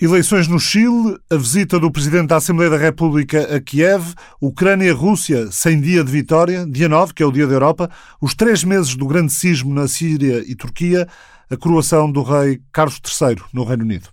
Eleições no Chile, a visita do Presidente da Assembleia da República a Kiev, Ucrânia e Rússia sem dia de vitória, dia 9, que é o Dia da Europa, os três meses do grande sismo na Síria e Turquia, a coroação do rei Carlos III no Reino Unido.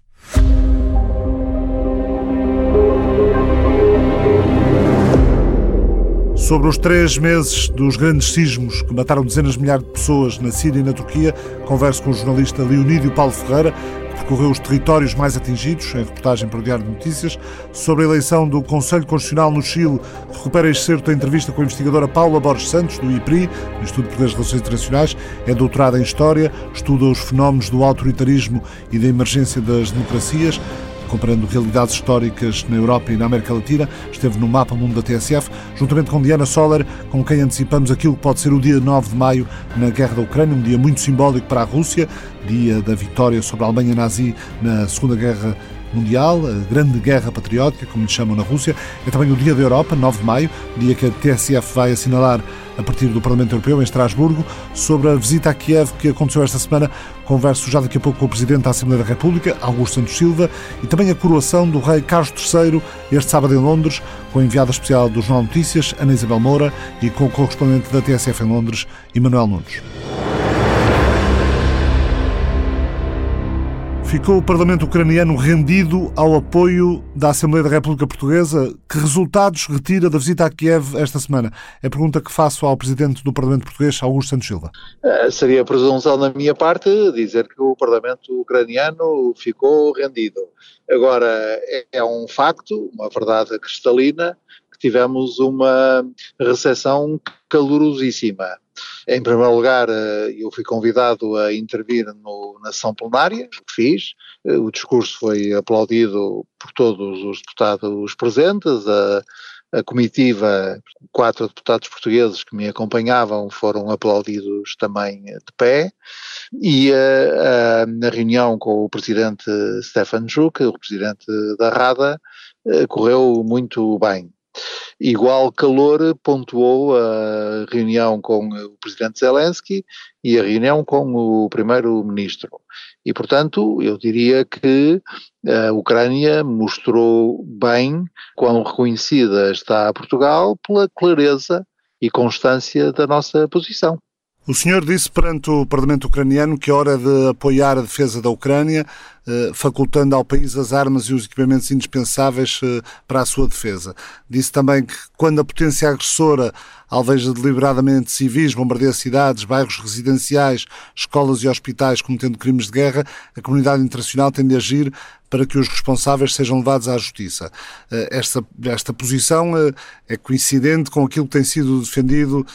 Sobre os três meses dos grandes sismos que mataram dezenas de milhares de pessoas na Síria e na Turquia, converso com o jornalista Leonídio Paulo Ferreira, percorreu os territórios mais atingidos, em reportagem para o Diário de Notícias, sobre a eleição do Conselho Constitucional no Chile. Recupera este certo a entrevista com a investigadora Paula Borges Santos, do IPRI, Instituto de Relações Internacionais, é doutorada em História, estuda os fenómenos do autoritarismo e da emergência das democracias comparando realidades históricas na Europa e na América Latina. Esteve no Mapa Mundo da TSF, juntamente com Diana Soller, com quem antecipamos aquilo que pode ser o dia 9 de maio na Guerra da Ucrânia, um dia muito simbólico para a Rússia, dia da vitória sobre a Alemanha nazi na Segunda Guerra Mundial, a Grande Guerra Patriótica, como lhe chamam na Rússia. É também o Dia da Europa, 9 de maio, dia que a TSF vai assinalar a partir do Parlamento Europeu, em Estrasburgo, sobre a visita a Kiev que aconteceu esta semana. Converso já daqui a pouco com o Presidente da Assembleia da República, Augusto Santos Silva, e também a coroação do Rei Carlos III, este sábado em Londres, com a enviada especial do Jornal Notícias, Ana Isabel Moura, e com o correspondente da TSF em Londres, Emanuel Nunes. Ficou o Parlamento ucraniano rendido ao apoio da Assembleia da República Portuguesa? Que resultados retira da visita a Kiev esta semana? É a pergunta que faço ao Presidente do Parlamento Português, Augusto Santos Silva. Uh, seria presunção da minha parte dizer que o Parlamento ucraniano ficou rendido. Agora, é, é um facto, uma verdade cristalina, que tivemos uma recepção calorosíssima em primeiro lugar, eh, eu fui convidado a intervir no, na sessão plenária, fiz. Eh, o discurso foi aplaudido por todos os deputados presentes. A, a comitiva, quatro deputados portugueses que me acompanhavam foram aplaudidos também de pé. E uh, na reunião com o presidente Stefan Juk, o presidente da Rada, correu muito bem. Igual calor pontuou a reunião com o presidente Zelensky e a reunião com o primeiro-ministro. E, portanto, eu diria que a Ucrânia mostrou bem quão reconhecida está Portugal pela clareza e constância da nossa posição. O senhor disse perante o Parlamento ucraniano que é hora de apoiar a defesa da Ucrânia, eh, facultando ao país as armas e os equipamentos indispensáveis eh, para a sua defesa. Disse também que quando a potência agressora alveja deliberadamente civis, bombardeia cidades, bairros residenciais, escolas e hospitais cometendo crimes de guerra, a comunidade internacional tende a agir para que os responsáveis sejam levados à justiça. Eh, esta, esta posição eh, é coincidente com aquilo que tem sido defendido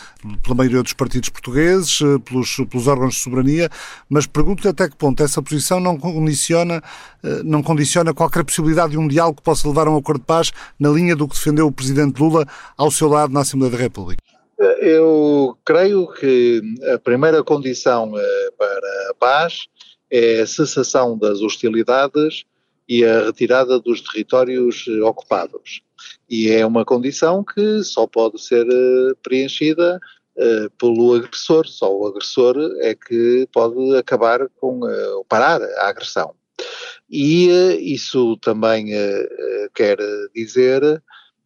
pela maioria dos partidos portugueses, eh, pelos, pelos órgãos de soberania, mas pergunto-lhe até que ponto essa posição não condiciona, não condiciona qualquer possibilidade de um diálogo que possa levar a um acordo de paz na linha do que defendeu o Presidente Lula ao seu lado na Assembleia da República. Eu creio que a primeira condição para a paz é a cessação das hostilidades e a retirada dos territórios eh, ocupados. E é uma condição que só pode ser eh, preenchida pelo agressor, só o agressor é que pode acabar com, parar a agressão. E uh, isso também quer dizer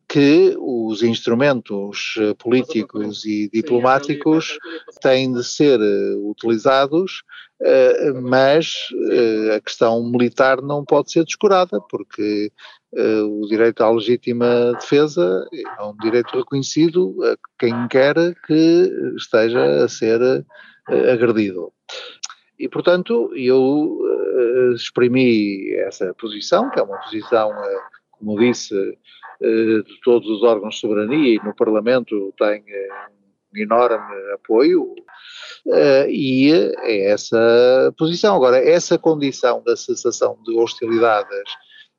que os instrumentos políticos e diplomáticos têm de ser utilizados eh, mas a questão militar não pode ser descurada, porque o direito à legítima defesa é um direito reconhecido a quem quer que esteja a ser agredido. E, portanto, eu exprimi essa posição, que é uma posição, como disse, de todos os órgãos de soberania e no Parlamento tem um enorme apoio, Uh, e é essa posição. Agora, essa condição da cessação de hostilidades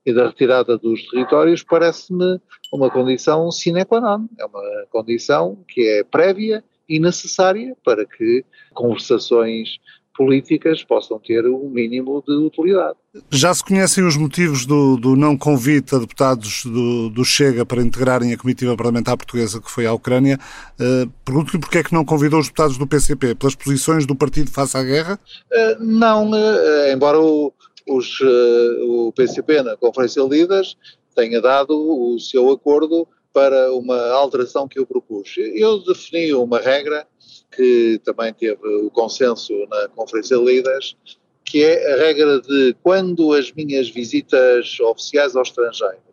e da retirada dos territórios parece-me uma condição sine qua non, é uma condição que é prévia e necessária para que conversações políticas possam ter um mínimo de utilidade. Já se conhecem os motivos do, do não convite a deputados do, do, Chega para integrarem a comitiva parlamentar portuguesa que foi à Ucrânia. Uh, Pergunto-lhe porque é que não convidou os deputados do PCP? Pelas posições do partido face à guerra? Uh, não, uh, embora o, os, o PCP na Conferência de Líderes tenha dado o seu acordo para uma alteração que eu propus. Eu defini uma regra que também teve o consenso na Conferência de Líderes, que é a regra de quando as minhas visitas oficiais ao estrangeiro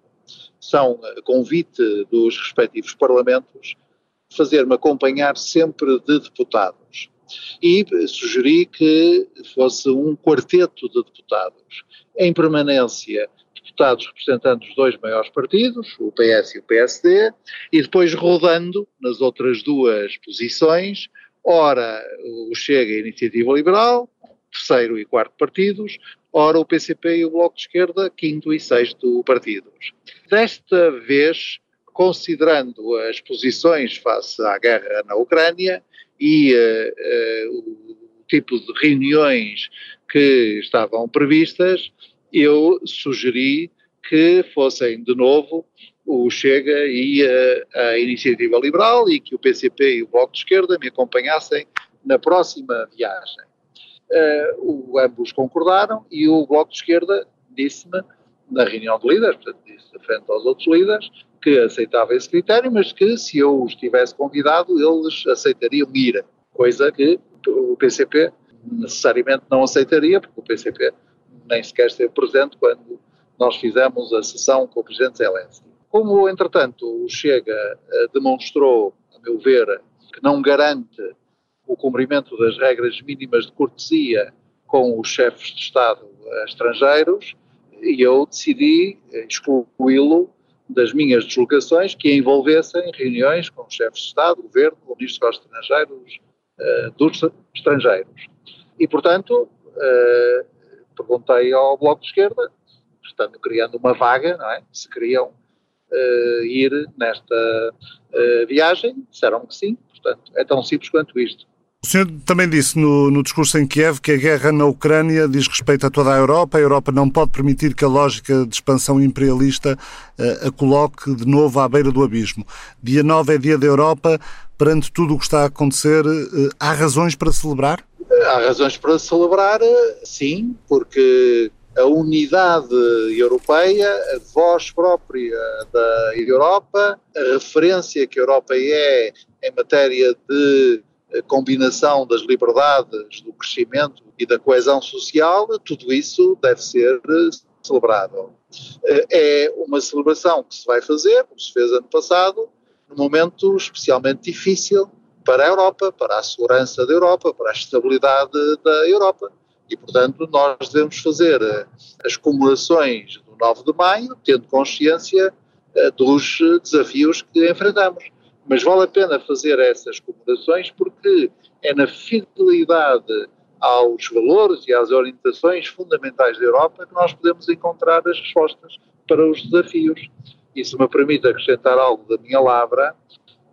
são convite dos respectivos parlamentos, fazer-me acompanhar sempre de deputados. E sugeri que fosse um quarteto de deputados, em permanência deputados representantes dos dois maiores partidos, o PS e o PSD, e depois rodando nas outras duas posições, ora o Chega e a Iniciativa Liberal, terceiro e quarto partidos, ora o PCP e o Bloco de Esquerda, quinto e sexto partidos. Desta vez, considerando as posições face à guerra na Ucrânia e uh, uh, o tipo de reuniões que estavam previstas, eu sugeri que fossem de novo o Chega e a, a, Iniciativa Liberal e que o PCP e o Bloco de Esquerda me acompanhassem na próxima viagem. Uh, o, ambos concordaram e o Bloco de Esquerda disse-me, na reunião de líderes, portanto disse frente aos outros líderes, que aceitava esse critério, mas que se eu os tivesse convidado, eles aceitariam ir, coisa que o PCP necessariamente não aceitaria, porque o PCP nem sequer esteve presente quando nós fizemos a sessão com o Presidente Zelensky. Como, entretanto, o Chega eh, demonstrou, a meu ver, que não garante o cumprimento das regras mínimas de cortesia com os chefes de Estado estrangeiros, e eu decidi eh, excluí-lo das minhas deslocações que envolvessem reuniões com chefes de Estado, governo, o ministro dos estrangeiros, dos estrangeiros. E, portanto, perguntei ao Bloco de Esquerda, portanto, criando uma vaga, não é? Se queriam uh, ir nesta uh, viagem, disseram que sim, portanto, é tão simples quanto isto. O senhor também disse no, no, discurso em Kiev que a guerra na Ucrânia diz respeito a toda a Europa. A Europa não pode permitir que a lógica de expansão imperialista uh, a coloque de novo à beira do abismo. Dia 9 é dia da Europa. Perante tudo o que está a acontecer, uh, há razões para celebrar? Há razões para celebrar, sim, porque a unidade europeia, a voz própria da Europa, a referência que a Europa é em matéria de combinação das liberdades, do crescimento e da coesão social, tudo isso deve ser celebrado. É uma celebração que se vai fazer, como se fez ano passado, num momento especialmente difícil para a Europa, para a segurança da Europa, para a estabilidade da Europa. E, portanto, nós devemos fazer as comemorações do 9 de maio, tendo consciência eh, dos desafios que enfrentamos. Mas vale a pena fazer essas comemorações porque é na fidelidade aos valores e às orientações fundamentais da Europa que nós podemos encontrar as respostas para os desafios. E se me permite acrescentar algo da minha lavra,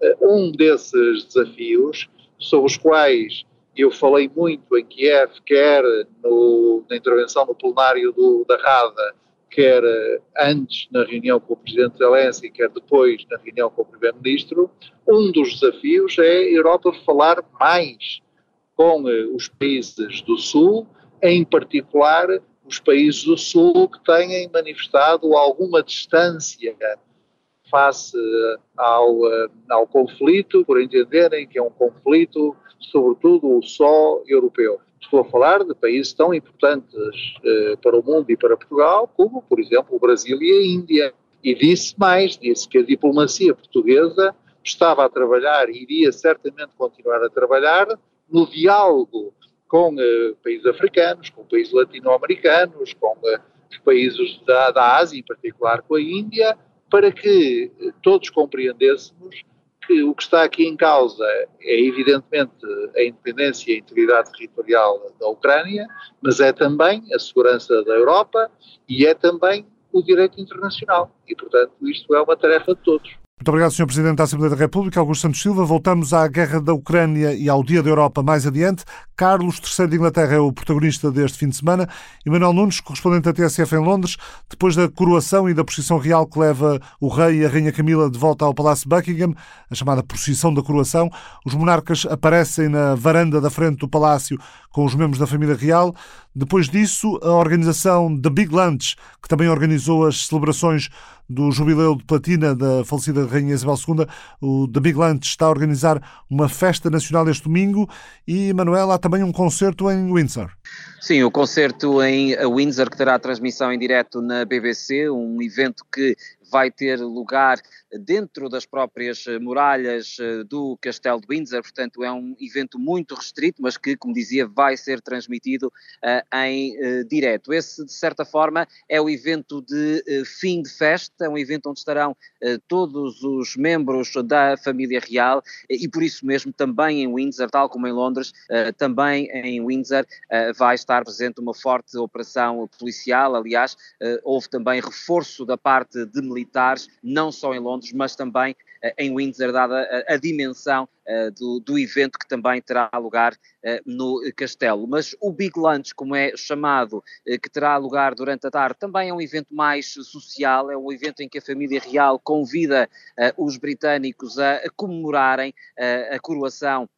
eh, um desses desafios, sobre os quais eu falei muito em Kiev, quer no, na intervenção no plenário do, da RADA, quer antes na reunião com o Presidente Zelensky, quer depois na reunião com o Primeiro-Ministro, um dos desafios é a Europa falar mais com eh, os países do Sul, em particular os países do Sul que têm manifestado alguma distância face eh, ao, ao conflito, por entenderem que é um conflito, sobretudo, só europeu. Estou a falar de países tão importantes eh, para o mundo e para Portugal, como, por exemplo, o Brasil e a Índia. E disse mais, disse que a diplomacia portuguesa estava a trabalhar e iria certamente continuar a trabalhar no diálogo com eh, países africanos, com países latino-americanos, com eh, os países da, da Ásia, em particular com a Índia, para que todos compreendêssemos que o que está aqui em causa é evidentemente a independência e a integridade territorial da Ucrânia, mas é também a segurança da Europa e é também o direito internacional. E, portanto, isto é uma tarefa de todos. Muito obrigado, Sr. Presidente da Assembleia da República, Augusto Santos Silva. Voltamos à guerra da Ucrânia e ao Dia da Europa mais adiante. Carlos III de Inglaterra é o protagonista deste fim de semana. E Manuel Nunes, correspondente da TSF em Londres, depois da coroação e da procissão real que leva o rei e a rainha Camila de volta ao Palácio Buckingham, a chamada procissão da coroação, os monarcas aparecem na varanda da frente do palácio com os membros da família real. Depois disso, a organização The Big Lunch, que também organizou as celebrações do jubileu de platina da falecida Rainha Isabel II, o The Big Lunch está a organizar uma festa nacional este domingo e, Manuel, há também um concerto em Windsor. Sim, o concerto em Windsor que terá transmissão em direto na BBC, um evento que vai ter lugar dentro das próprias eh, muralhas eh, do Castelo de Windsor, portanto é um evento muito restrito, mas que, como dizia, vai ser transmitido uh, em direto. Esse, de certa forma, é o evento de fim de festa, é um evento onde estarão todos os membros da família real e por isso mesmo também em Windsor, tal como em Londres, também em Windsor vai estar presente uma forte operação policial, aliás, houve também reforço da parte de militares, não só em Londres, Londres, mas também eh, em Windsor, dada a, a dimensão uh, do, do, evento que também terá lugar no castelo. Mas o Big Lunch, como é chamado, que terá lugar durante a tarde, também é um evento mais social, é um evento em que a família real convida os britânicos a comemorarem a coroação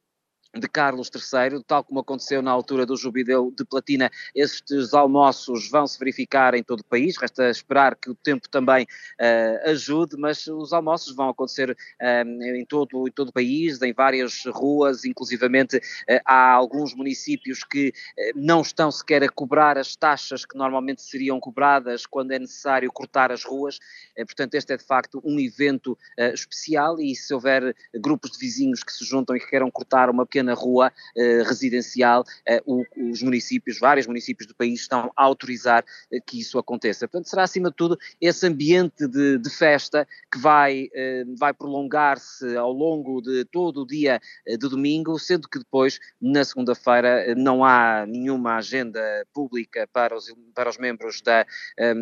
de Carlos III, tal como aconteceu na altura do jubileu de platina, estes almoços vão se verificar em todo o país, resta esperar que o tempo também uh, ajude, mas os almoços vão acontecer uh, em, todo, em todo o país, em várias ruas, inclusivamente uh, há alguns municípios que não estão sequer a cobrar as taxas que normalmente seriam cobradas quando é necessário cortar as ruas, portanto este é de facto um evento especial e se houver grupos de vizinhos que se juntam e que queiram cortar uma pequena pequena rua uh, residencial, uh, o, os municípios, vários municípios do país estão a autorizar uh, que isso aconteça. Portanto, será acima de tudo esse ambiente de, de festa que vai, vai prolongar-se ao longo de todo o dia de domingo, sendo que depois, na segunda-feira, não há nenhuma agenda pública para os, para os membros da,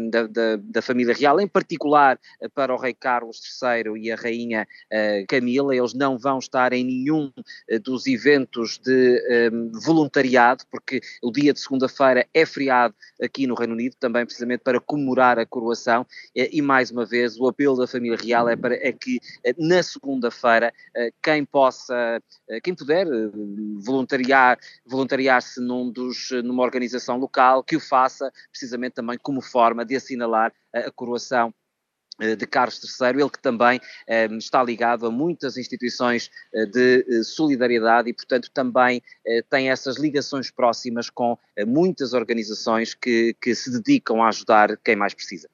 da, da, da, família real, em particular para o rei Carlos III e a rainha Camila, eles não vão estar em nenhum dos eventos eventos de um, voluntariado, porque o dia de segunda-feira é feriado aqui no Reino Unido, também precisamente para comemorar a coroação, e mais uma vez o apelo da família real é, para, é que eh, na segunda-feira eh, quem possa, eh, quem puder voluntariar, voluntariar-se num dos, numa organização local, que o faça, precisamente também como forma de assinalar a coroação eh, de Carlos III, ele que também eh, está ligado a muitas instituições eh, de solidariedade e, portanto, também tem essas ligações próximas com muitas organizações que, que se dedicam a ajudar quem mais precisa.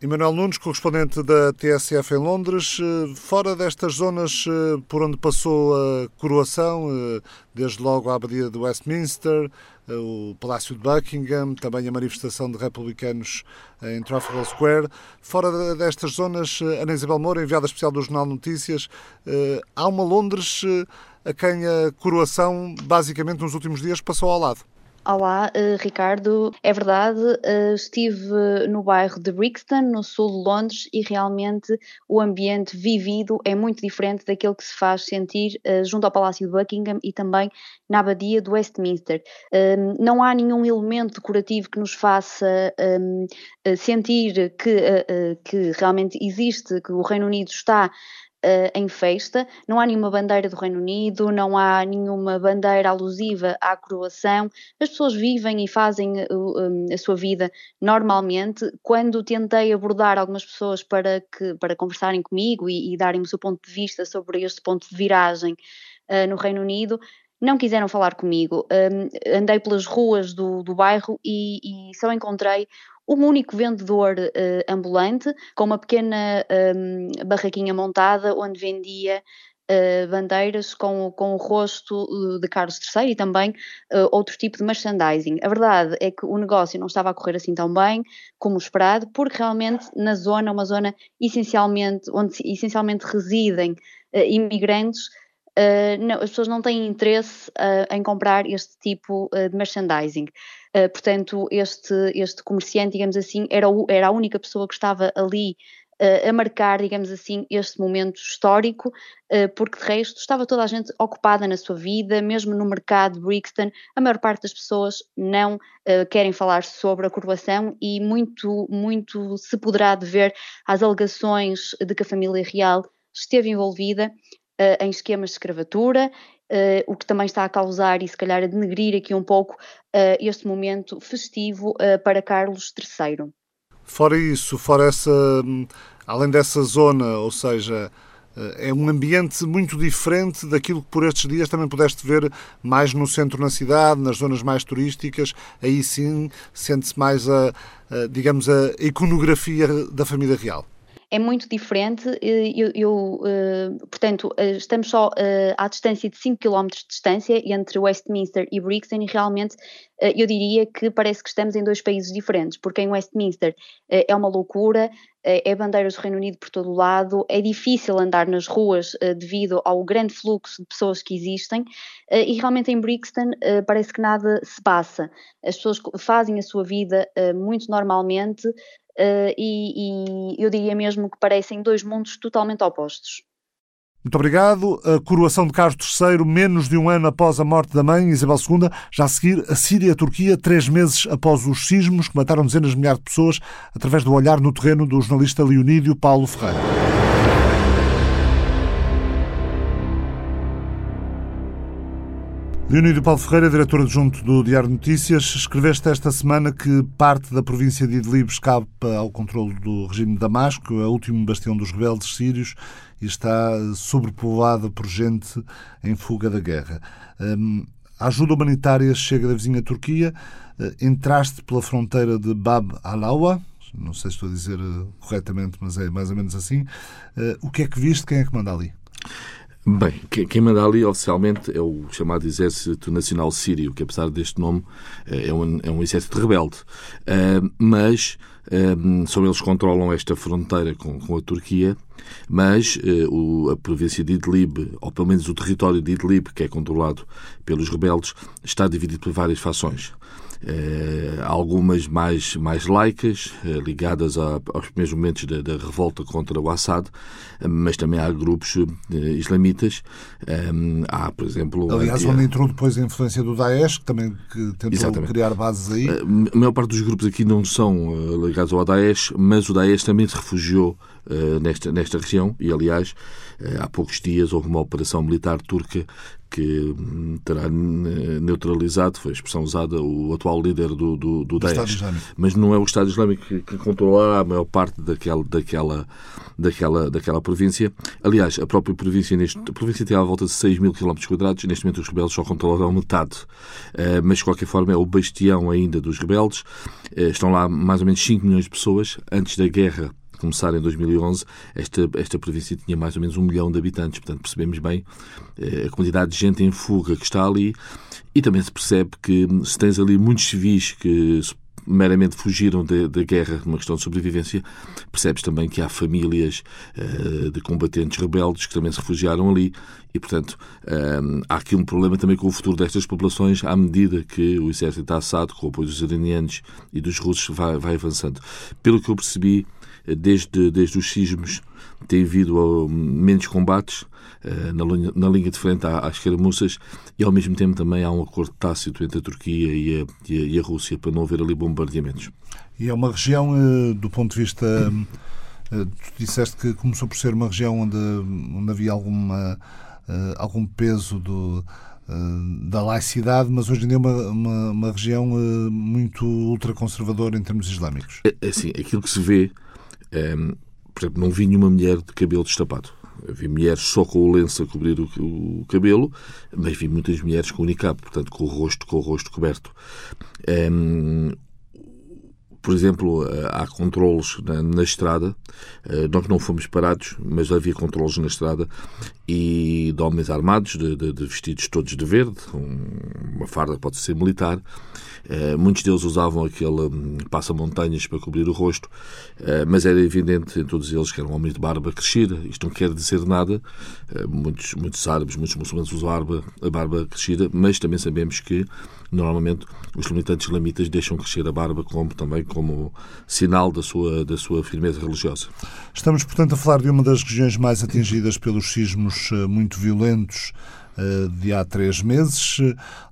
Emanuel Nunes, correspondente da TSF em Londres, fora destas zonas por onde passou a coroação, desde logo a Abadia de Westminster, o Palácio de Buckingham, também a manifestação de republicanos em Trafalgar Square. Fora destas zonas, Ana Isabel Moura, enviada especial do Jornal Notícias, eh, há uma Londres eh, a quem a coroação, basicamente, nos últimos dias passou ao lado. Olá, uh, Ricardo. É verdade, uh, estive no bairro de Brixton, no sul de Londres, e realmente o ambiente vivido é muito diferente daquele que se faz sentir uh, junto ao Palácio de Buckingham e também na Abadia de Westminster. Ehm, não há nenhum elemento decorativo que nos faça um, sentir que, que realmente existe, que o Reino Unido está uh, em festa. Não há nenhuma bandeira do Reino Unido, não há nenhuma bandeira alusiva à coroação. As pessoas vivem e fazem uh, a sua vida normalmente. Quando tentei abordar algumas pessoas para, que, para conversarem comigo e, e darem-me o seu ponto de vista sobre este ponto de viragem uh, no Reino Unido, não quiseram falar comigo. Um, andei pelas ruas do, do bairro e, e, só encontrei um único vendedor uh, ambulante com uma pequena um, barraquinha montada onde vendia uh, bandeiras com, com o rosto eh, de Carlos III e também uh, outro tipo de merchandising. A verdade é que o negócio não estava a correr assim tão bem como esperado, porque realmente na zona, uma zona essencialmente, onde essencialmente residem imigrantes, Uh, não, as pessoas não têm interesse em comprar este tipo de merchandising. Portanto, este, este comerciante, digamos assim, era, o, era a única pessoa que estava ali a marcar, digamos assim, este momento histórico, porque de resto estava toda a gente ocupada na sua vida, mesmo no mercado de Brixton, a maior parte das pessoas não querem falar sobre a coroação e muito, muito se poderá dever às alegações de que a família real esteve envolvida em esquemas de escravatura uh, o que também está a causar e se calhar a denegrir aqui um pouco este momento festivo para Carlos III. Fora isso, fora essa, hum, além dessa zona, ou seja, é um ambiente muito diferente daquilo que por estes dias também pudeste ver mais no centro na cidade, nas zonas mais turísticas. Aí sim sente-se mais a, a, digamos, a iconografia da família real é muito diferente. Eu, eu eh, portanto, eh, estamos só eh, à distância de 5 km de distância entre Westminster e Brixton e realmente eu diria que parece que estamos em dois países diferentes, porque em Westminster é uma loucura, é bandeiras do Reino Unido por todo o lado, é difícil andar nas ruas devido ao grande fluxo de pessoas que existem e realmente em Brixton parece que nada se passa. As pessoas fazem a sua vida muito normalmente, uh, e, e eu diria mesmo que parecem dois mundos totalmente opostos. Muito obrigado. A coroação de Carlos III, menos de um ano após a morte da mãe, Isabel II, já a seguir a Síria e a Turquia, três meses após os sismos que mataram dezenas de milhares de pessoas, através do olhar no terreno do jornalista Leonídio Paulo Ferreira. Leonídio Paulo Ferreira, diretor adjunto do Diário de Notícias, escreveste esta semana que parte da província de Idlib escapa ao controle do regime de Damasco, é o último bastião dos rebeldes sírios, e está sobrepovoada por gente em fuga da guerra. Hum, a ajuda humanitária chega da vizinha Turquia. Uh, entraste pela fronteira de Bab al-Awa, não sei se estou a dizer uh, corretamente, mas é mais ou menos assim. Uh, o que é que viste? Quem é que manda ali? Bem, quem manda ali oficialmente é o chamado Exército Nacional Sírio, que apesar deste nome eh, é um, é um exército rebelde. Uh, mas uh, só eles controlam esta fronteira com, com a Turquia, mas uh, o, a província de Idlib, ou pelo menos o território de Idlib, que é controlado pelos rebeldes, está dividido por várias fações. Eh, algumas mais, mais laicas, eh, ligadas a, aos primeiros momentos da, da, revolta contra o Assad, mas também há grupos eh, islamitas. há, por exemplo. Aliás, onde entrou depois a influência do Daesh, que também que tentou Exatamente. criar bases aí. A maior parte dos grupos aqui não são ligados ao Daesh, mas o Daesh também se refugiou nesta, nesta região e, aliás, há poucos dias houve uma operação militar turca que hum, terá neutralizado, foi a expressão usada, o atual líder do, do, do Daesh. Mas não é o Estado Islâmico que, que controlará a maior parte daquela, daquela, daquela, daquela província. Aliás, a própria província, neste, a província tem à volta de 6 mil quilómetros quadrados, neste momento os rebeldes só controlam metade. Uh, mas, de qualquer forma, é o bastião ainda dos rebeldes. Uh, estão lá mais ou menos 5 milhões de pessoas. Antes da guerra, começar em 2011, esta, esta província tinha mais ou menos um milhão de habitantes. Portanto, percebemos bem eh, a quantidade de gente em fuga que está ali e também se percebe que se tens ali muitos civis que meramente fugiram da guerra, numa questão de sobrevivência, percebes também que há famílias uh, de combatentes rebeldes que também se refugiaram ali e, portanto, um, há aqui um problema também com o futuro destas populações à medida que o exército Assad, com o apoio dos iranianos e dos russos, vai, vai avançando. Pelo que eu percebi, desde, desde os sismos tem havido menos combates uh, na, linha, na linha de frente às escaramuças e ao mesmo tempo também há um acordo tácito entre a Turquia e a, e a, e a Rússia para não haver ali bombardeamentos. E é uma região, uh, do ponto de vista. Uh, tu disseste que começou por ser uma região onde, onde havia alguma, algum peso do, da laicidade, mas hoje em dia é uma, uma, uma região muito ultraconservadora em termos islâmicos. É, é assim, aquilo que se vê um, por exemplo, não vi nenhuma mulher de cabelo destapado. Vi mulheres só com o lenço a cobrir o, o, cabelo, mas vi muitas mulheres com o niqab, portanto, com o rosto, com o rosto coberto. Um, por exemplo, eh, há controles na, na, estrada. Eh, nós não fomos parados, mas havia controles na estrada e de homens armados, de, de, de vestidos todos de verde, uma farda pode ser militar. Uh, muitos deles usavam aquele um, passa-montanhas para cobrir o rosto, uh, mas era evidente em todos eles que eram homens de barba crescida. Isto não quer dizer nada. Uh, muitos, muitos árabes, muitos muçulmanos usam a barba, a barba crescida, mas também sabemos que normalmente os militantes islamitas deixam crescer a barba como também como sinal da sua, da sua firmeza religiosa. Estamos, portanto, a falar de uma das regiões mais atingidas pelos sismos muito violentos eh, de há três meses.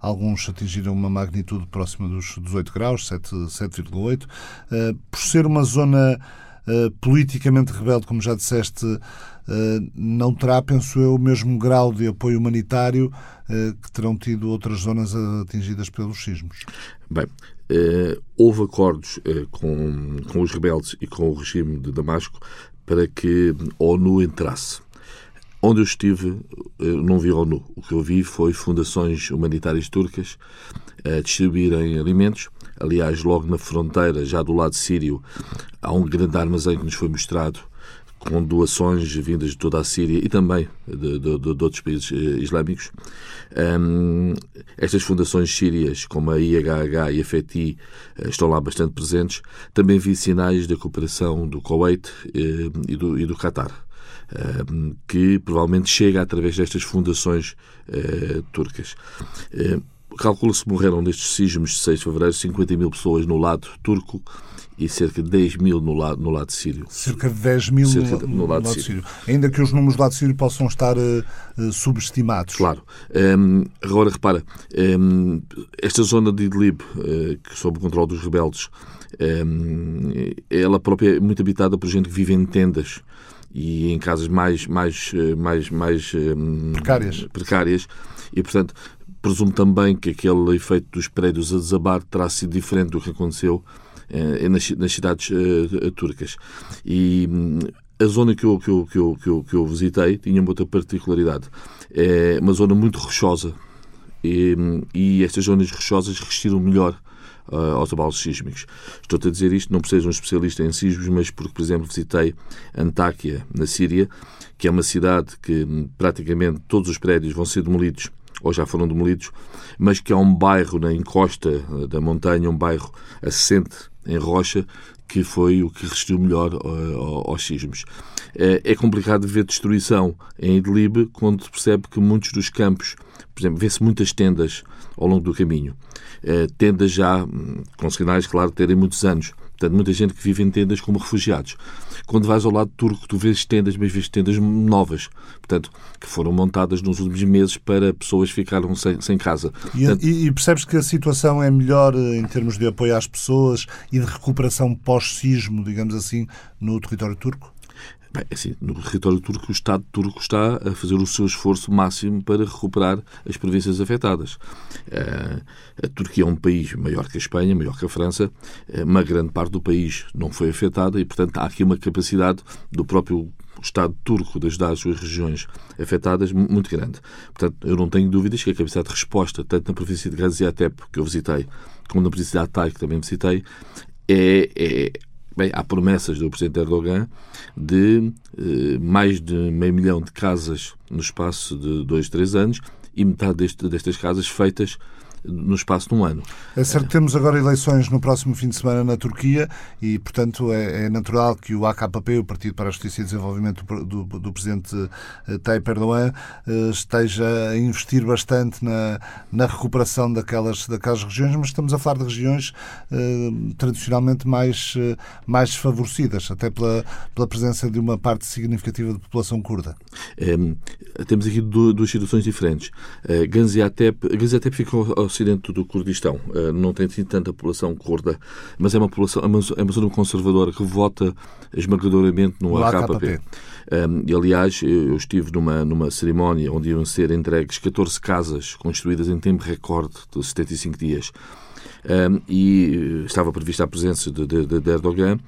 Alguns atingiram uma magnitude próxima dos 18 graus, 7,8. Eh, por ser uma zona politicamente rebelde, como já disseste, não terá, penso eu, o mesmo grau de apoio humanitário uh, que terão tido outras zonas atingidas pelos sismos. Bem, houve acordos com, com os rebeldes e com o regime de Damasco para que a ONU entrasse. Onde eu estive, eu não vi ONU. O que eu vi foi fundações humanitárias turcas a distribuírem alimentos Aliás, logo na fronteira, já do lado sírio, há um grande armazém que nos foi mostrado com doações vindas de toda a Síria e também de, de, de outros países eh, islâmicos. Um, estas fundações sírias, como a IHH e a FETI, eh, estão lá bastante presentes. Também vi sinais da cooperação do Kuwait eh, e, do, e do Qatar. que provavelmente chega através destas fundações turcas. Calcula-se que morreram nestes sismos de 6 de fevereiro 50 mil pessoas no lado turco e cerca de 10 mil no lado, no lado sírio. Cerca de 10 mil cerca de, no, no, lado, lado sírio. sírio. Ainda que os números do lado sírio possam estar uh, subestimados. Claro. Um, agora, repara, um, esta zona de Idlib, uh, sob o controle dos rebeldes, um, ela própria é muito habitada por gente que vive em tendas e em casas mais, mais, mais, mais precárias. precárias. E, portanto, Presumo também que aquele efeito dos prédios a desabar terá sido diferente do que aconteceu nas, nas, cidades eh, turcas. E hum, a zona que eu, que, eu, que, eu, que, eu, que eu visitei tinha uma outra particularidade. É uma zona muito rochosa. E, hum, e estas zonas rochosas resistiram melhor uh, aos abalos sísmicos. Estou-te a dizer isto não por ser um especialista em sismos, mas porque, por exemplo, visitei Antáquia, na Síria, que é uma cidade que hum, praticamente todos os prédios vão ser demolidos ou já foram demolidos, mas que há um bairro na encosta eh, da montanha, um bairro assente em rocha, que foi o que resistiu melhor uh, aos sismos. É, é complicado ver destruição em Idlib quando se percebe que muitos dos campos, por exemplo, vê-se muitas tendas ao longo do caminho. Eh, tendas já hum, com sinais, claro, terem muitos anos. Portanto, muita gente que vive em tendas como refugiados. Quando vais ao lado turco, tu vês tendas, mas vês tendas novas, portanto, que foram montadas nos últimos meses para pessoas que ficaram sem, sem casa. E, portanto, e, e, percebes que a situação é melhor eh, em termos de apoio às pessoas e de recuperação pós-sismo, digamos assim, no território turco? Bem, é assim, no território turco, o Estado turco está a fazer o seu esforço máximo para recuperar as províncias afetadas. Eh, a Turquia é um país maior que a Espanha, maior que a França, eh, uma grande parte do país não foi afetada e, portanto, há aqui uma capacidade do próprio Estado turco de ajudar as suas regiões afetadas muito grande. Portanto, eu não tenho dúvidas que a capacidade de resposta, tanto na província de Gaziantep, que eu visitei, como na província de Hatay, que também visitei, é, é Bem, há promessas do Presidente Erdogan de eh, mais de meio milhão de casas no espaço de dois, três anos e metade deste, destas casas feitas no espaço de um ano. É certo que temos agora eleições no próximo fim de semana na Turquia e, portanto, é, é natural que o AKP, o Partido para a Justiça e Desenvolvimento do, do, do Presidente eh, Tayyip Erdogan, eh, esteja a investir bastante na, na recuperação daquelas, daquelas regiões, mas estamos a falar de regiões eh, tradicionalmente mais, eh, mais desfavorecidas, até pela, pela presença de uma parte significativa de população curda. É, temos aqui duas situações diferentes. Uh, Gaziantep, Gaziantep fica ocidente do Kurdistão. Eh, não tem assim tanta população curda, mas é uma população, é uma é zona conservadora que vota esmagadoramente no, no AKP. AKP. Um, e, aliás, eu estive numa, numa cerimónia onde iam ser entregues 14 casas construídas em tempo recorde de 75 dias. Um, e estava prevista a presença de, de, de Erdogan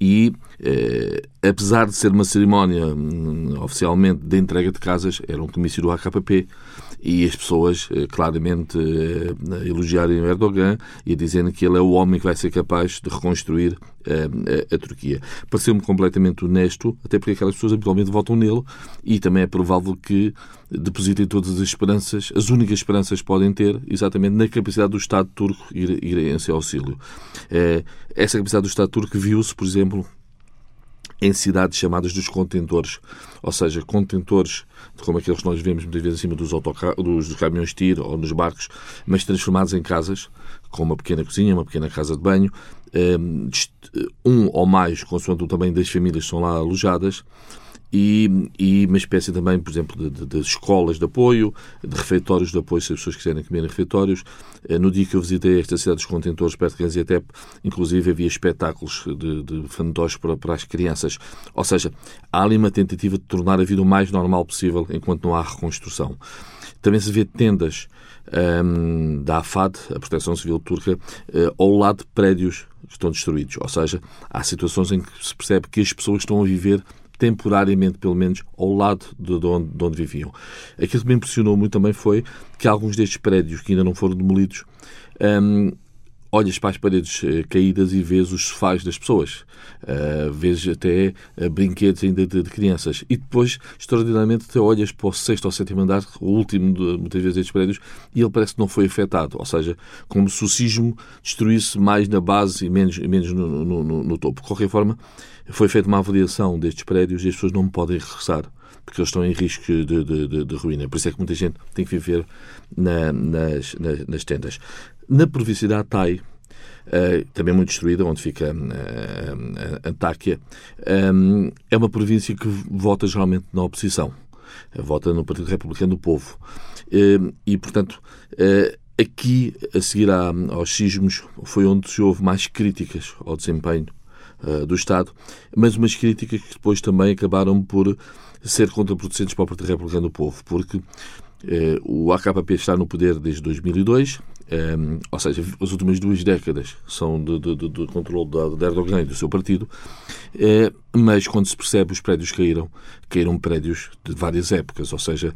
e, eh, apesar de ser uma cerimónia um, oficialmente de entrega de casas, era um comício do AKP e as pessoas eh, claramente eh, elogiarem Erdogan e dizendo que ele é o homem que vai ser capaz de reconstruir eh, a, a Turquia. Pareceu-me completamente honesto, até porque aquelas pessoas habitualmente votam nele e também é provável que depositem todas as esperanças, as únicas esperanças que podem ter, exatamente na capacidade do Estado turco ir, ir a esse auxílio. Essa capacidade do Estado turco viu-se, por exemplo, em cidades chamadas dos contentores, ou seja, contentores como aqueles que nós vemos muitas vezes acima dos, dos caminhões de tiro ou nos barcos, mas transformados em casas, com uma pequena cozinha, uma pequena casa de banho, ehm, um ou mais, consoante o tamanho das famílias que são lá alojadas, e, e uma espécie também, por exemplo, de, de, de, escolas de apoio, de refeitórios de apoio, se as pessoas quiserem comer em refeitórios. Eh, no dia que eu visitei esta cidade dos contentores, perto de Gaziantep, inclusive havia espetáculos de, de para, para as crianças. Ou seja, há ali uma tentativa de tornar a vida o mais normal possível enquanto não há reconstrução. Também se vê tendas um, da AFAD, a Proteção Civil Turca, uh, ao lado de prédios que estão destruídos. Ou seja, há situações em que se percebe que as pessoas estão a viver temporariamente, pelo menos, ao lado de onde, de onde viviam. Aquilo que me impressionou muito também foi que alguns destes prédios que ainda não foram demolidos um, olhas para as paredes uh, caídas e vês os sofás das pessoas. Uh, vês até uh, brinquedos ainda de, de, crianças. E depois, extraordinariamente, até olhas para o sexto ou sétimo andar, o último, de, muitas vezes, destes prédios, e ele parece que não foi afetado. Ou seja, como se o sismo destruísse mais na base e menos, menos no, no, no, no topo. De qualquer forma, foi feita uma avaliação destes prédios e as pessoas não podem regressar porque eles estão em risco de, de, de, de, ruína. Por isso é que muita gente tem que viver na, nas, nas, nas, tendas. Na província da Atai, Uh, também muito destruída, onde fica uh, Antáquia, um, é uma província que vota geralmente na oposição, vota no Partido Republicano do Povo. Uh, e, portanto, aqui, a seguir aos sismos, foi onde se houve mais críticas ao desempenho do Estado, mas umas críticas que depois também acabaram por ser contraproducentes para o Partido Republicano do Povo, porque eh, o AKP está no poder desde 2002, eh, ou seja, as últimas duas décadas são de, de, de, de controle de Erdogan e do seu partido, eh, mas quando se percebe os prédios caíram, caíram prédios de várias épocas, ou seja,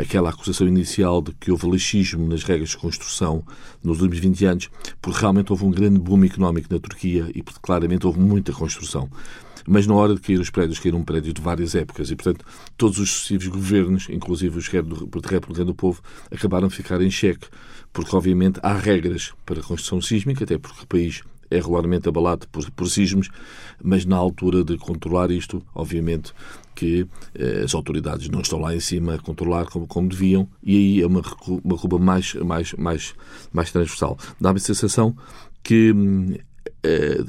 aquela acusação inicial de que houve laxismo nas regras de construção nos últimos 20 anos, porque realmente houve um grande boom económico na Turquia e porque claramente houve muita construção. Mas na hora de cair os prédios, caíram um prédio de várias épocas. E, portanto, todos os sucessivos governos, inclusive os do República do Povo, acabaram de ficar em xeque, porque, obviamente, há regras para a construção sísmica, até porque o país é regularmente abalado por, por sismos, mas na altura de controlar isto, obviamente que eh, as autoridades não estão lá em cima a controlar como, como deviam, e aí é uma, uma culpa mais, mais, mais, mais transversal. Dá-me a sensação que eh,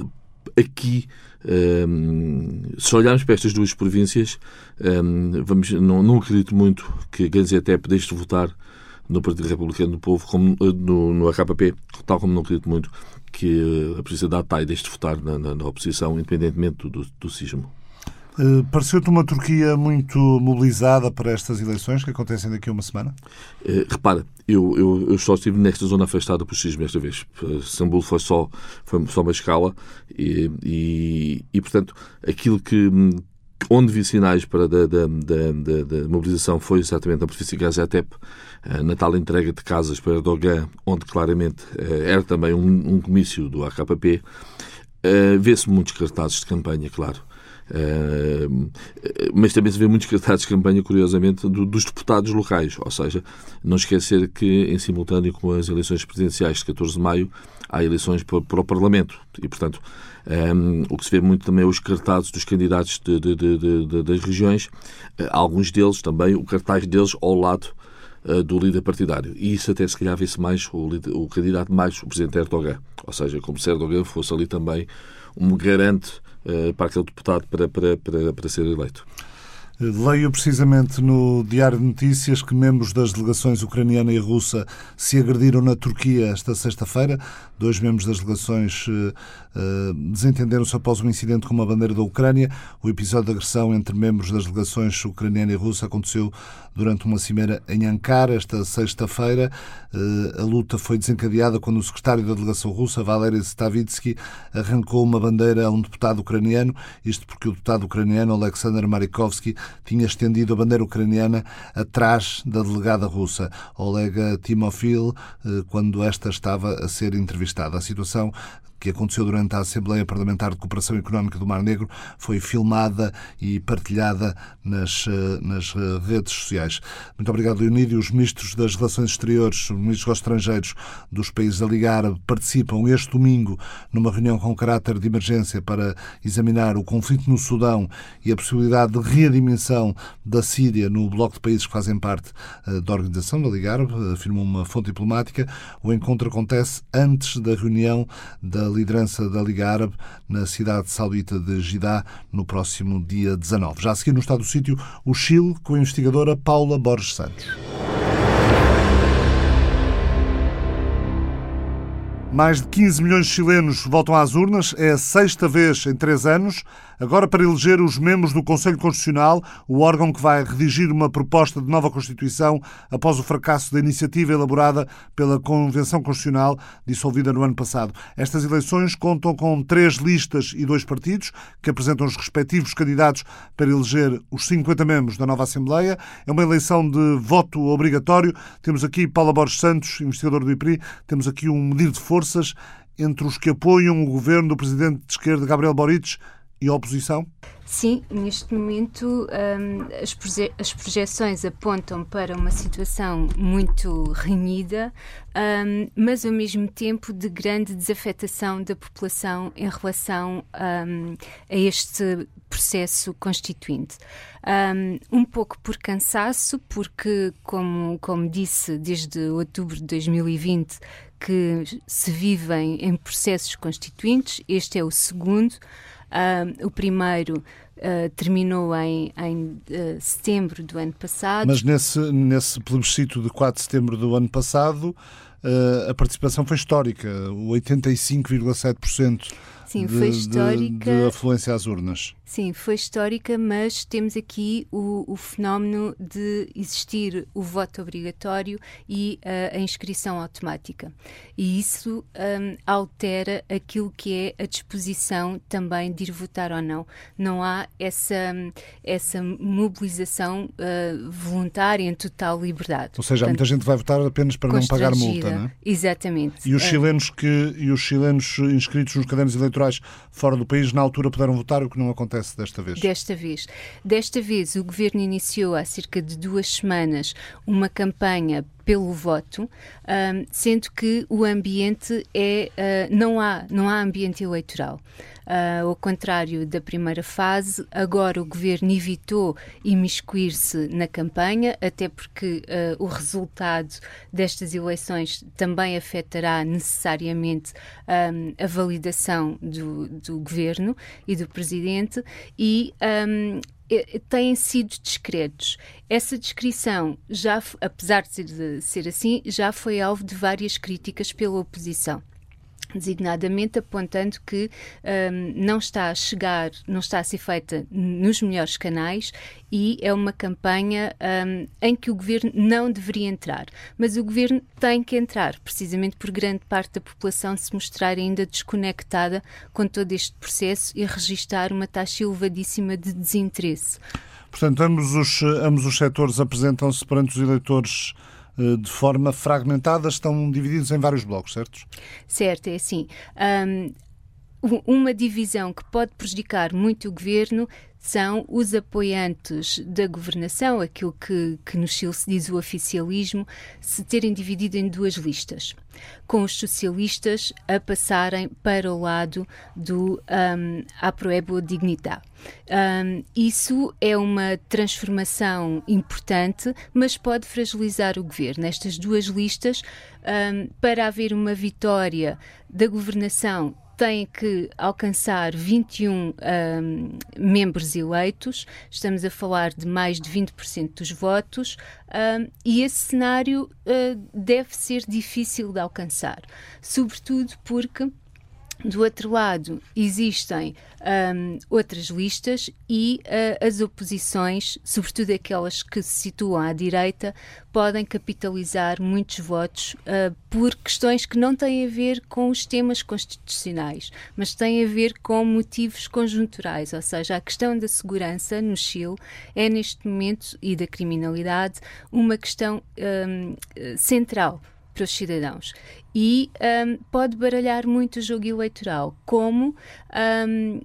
aqui um, se olharmos para estas duas províncias, um, vamos, não, não acredito muito que Gaziantep deixe de votar no Partido Republicano do Povo, como eh, no, no AKP, tal como não acredito muito que a presidência da ATAI deixe de votar na, na, na oposição, independentemente do, do, sismo. Uh, Pareceu-te uma Turquia muito mobilizada para estas eleições que acontecem daqui a uma semana? Uh, repara, eu, eu, eu, só estive nesta zona afastada por sismo esta vez. Istambul foi só, foi só uma escala e, e, e, portanto, aquilo que onde vi sinais para da, da, da, da mobilização foi exatamente na província de Gaziantep, eh, na tal entrega de casas para Erdogan, onde claramente era também um, um comício do AKP. Vê-se muitos cartazes de campanha, claro. Uh, mas também se vê muitos cartazes de campanha, curiosamente, do, dos deputados locais. Ou seja, não esquecer que, em simultâneo com as eleições presidenciais de 14 de maio, há eleições para, para o Parlamento. E, portanto, um, o que se vê muito também é os cartazes dos candidatos de, de, de, das regiões, uh, alguns deles também, o cartaz deles ao lado uh, do líder partidário. E isso até se calhar vê-se mais o, o candidato mais o presidente Erdogan. Ou seja, como se Erdogan fosse ali também um garante uh, para aquele deputado para, para, para, para ser eleito. Leio precisamente no Diário de Notícias que membros das delegações ucraniana e russa se agrediram na Turquia esta sexta-feira. Dois membros das delegações uh, desentenderam-se após um incidente com uma bandeira da Ucrânia. O episódio de agressão entre membros das delegações ucraniana e russa aconteceu durante uma cimeira em Ankara esta sexta-feira. Uh, a luta foi desencadeada quando o secretário da delegação russa, Valery Stavitsky, arrancou uma bandeira a um deputado ucraniano, isto porque o deputado ucraniano Alexander Marikovsky tinha estendido a bandeira ucraniana atrás da delegada russa, Olega Timofil, eh, quando esta estava a ser entrevistada. A situação que aconteceu durante a Assembleia Parlamentar de Cooperação Económica do Mar Negro foi filmada e partilhada nas, eh, nas eh, redes sociais. Muito obrigado, Leonídio. Os ministros das Relações Exteriores, os ministros Estrangeiros dos países da Liga Árabe participam este domingo numa reunião com caráter de emergência para examinar o conflito no Sudão e a possibilidade de readmissão da Síria no bloco de países que fazem parte eh, da organização da Liga Árabe, afirmou uma fonte diplomática. O encontro acontece antes da reunião da liderança da Liga Árabe na cidade saudita de Jeddah no próximo dia 19. Já a seguir no estado do sítio, o Chile com a investigadora Paula Borges Santos. Mais de 15 milhões de chilenos voltam às urnas. É a sexta vez em três anos. Agora, para eleger os membros do Conselho Constitucional, o órgão que vai redigir uma proposta de nova Constituição após o fracasso da iniciativa elaborada pela Convenção Constitucional, dissolvida no ano passado. Estas eleições contam com três listas e dois partidos, que apresentam os respectivos candidatos para eleger os 50 membros da nova Assembleia. É uma eleição de voto obrigatório. Temos aqui Paula Borges Santos, investigador do IPRI, temos aqui um medir de forças entre os que apoiam o governo do presidente de esquerda, Gabriel Boric, e oposição? Sim, neste momento um, as, proje as, projeções apontam para uma situação muito renhida, um, mas ao mesmo tempo de grande desafetação da população em relação um, a este processo constituinte. Um, pouco por cansaço, porque, como, como disse, desde outubro de 2020 que se vivem em processos constituintes, este é o segundo. Uh, o primeiro uh, terminou em, em uh, setembro do ano passado. Mas nesse, nesse plebiscito de 4 de setembro do ano passado, a participação foi histórica, 85,7%. Sim, de, foi histórica. De, de afluência às urnas. Sim, foi histórica, mas temos aqui o, o fenómeno de existir o voto obrigatório e uh, a inscrição automática. E isso um, altera aquilo que é a disposição também de ir votar ou não. Não há essa, essa mobilização uh, voluntária em total liberdade. Ou seja, Portanto, muita gente vai votar apenas para não pagar multa, não é? Exatamente. E os ah. chilenos, que, e os chilenos inscritos nos cadernos eleitorais fora do país, na altura puderam votar, o que não acontece desta vez? Desta vez. Desta vez, o governo iniciou há cerca de duas semanas uma campanha pelo voto, sendo que o ambiente é uh, não há não há ambiente eleitoral. Uh, ao contrário da primeira fase, agora o governo evitou imiscuir-se na campanha, até porque uh, o resultado destas eleições também afetará necessariamente um, a validação do, do governo e do presidente, e um, têm sido discretos. Essa descrição, já, apesar de ser, de ser assim, já foi alvo de várias críticas pela oposição designadamente apontando que um, não está a chegar, não está a ser feita nos melhores canais e é uma campanha um, em que o governo não deveria entrar. Mas o governo tem que entrar, precisamente por grande parte da população se mostrar ainda desconectada com todo este processo e registrar uma taxa elevadíssima de desinteresse. Portanto, ambos os, ambos os setores apresentam-se perante os eleitores de forma fragmentada, estão divididos em vários blocos, certo? Certo, é assim. Um, uma divisão que pode prejudicar muito o governo são os apoiantes da governação, aquilo que, que no Chile se diz o oficialismo, se terem dividido em duas listas, com os socialistas a passarem para o lado do um, Apruebo Dignidade. Um, isso é uma transformação importante, mas pode fragilizar o governo. Nestas duas listas, um, para haver uma vitória da governação tem que alcançar 21 um, membros eleitos, estamos a falar de mais de 20% dos votos, um, e esse cenário uh, deve ser difícil de alcançar, sobretudo porque do outro lado, existem um, outras listas e uh, as oposições, sobretudo aquelas que se situam à direita, podem capitalizar muitos votos uh, por questões que não têm a ver com os temas constitucionais, mas têm a ver com motivos conjunturais, ou seja, a questão da segurança no Chile é neste momento e da criminalidade uma questão um, central para os cidadãos. E um, pode baralhar muito o jogo eleitoral, como um,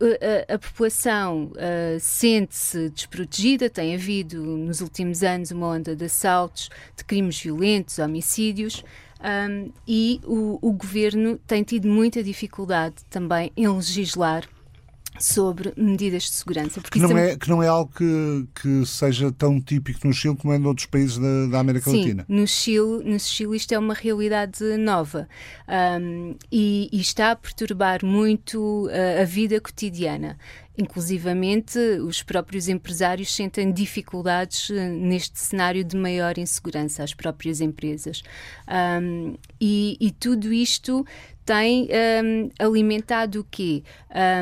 a, a, população uh, sente-se desprotegida, tem havido nos últimos anos uma onda de assaltos, de crimes violentos, homicídios, um, e o, o, governo tem tido muita dificuldade também em legislar sobre medidas de segurança. Que não, é, que não é algo que, que seja tão típico no Chile como é em outros países da, da América Sim, Latina. No Chile, no Chile isto é uma realidade nova um, e, e, está a perturbar muito a, a vida cotidiana. Inclusivamente, os próprios empresários sentem dificuldades eh, neste cenário de maior insegurança, as próprias empresas. Um, e, e, tudo isto tem um, alimentado o quê?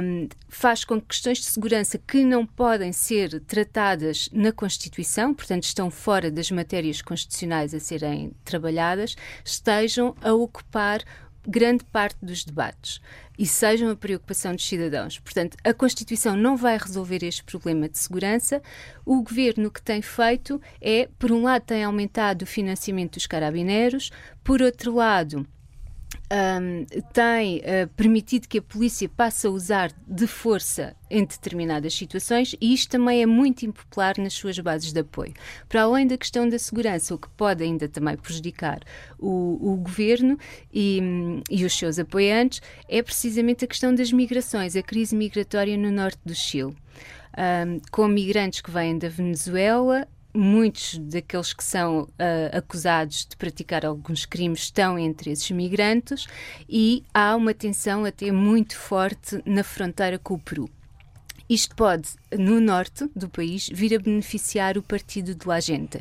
Um, faz com que questões de segurança que não podem ser tratadas na Constituição, portanto estão fora das matérias constitucionais a serem trabalhadas, estejam a ocupar grande parte dos debates e sejam a preocupação dos cidadãos. Portanto, a Constituição não vai resolver este problema de segurança. O governo que tem feito é, por um lado, tem aumentado o financiamento dos carabineiros, por outro lado, um, tem uh, permitido que a polícia passe a usar de força em determinadas situações e isto também é muito impopular nas suas bases de apoio. Para além da questão da segurança, o que pode ainda também prejudicar o, o governo e, e, os seus apoiantes é precisamente a questão das migrações, a crise migratória no norte do Chile. Um, com migrantes que vêm da Venezuela, muitos daqueles que são uh, acusados de praticar alguns crimes estão entre esses migrantes e há uma tensão até muito forte na fronteira com o Peru. Isto pode, no norte do país, vir a beneficiar o partido do La Gente,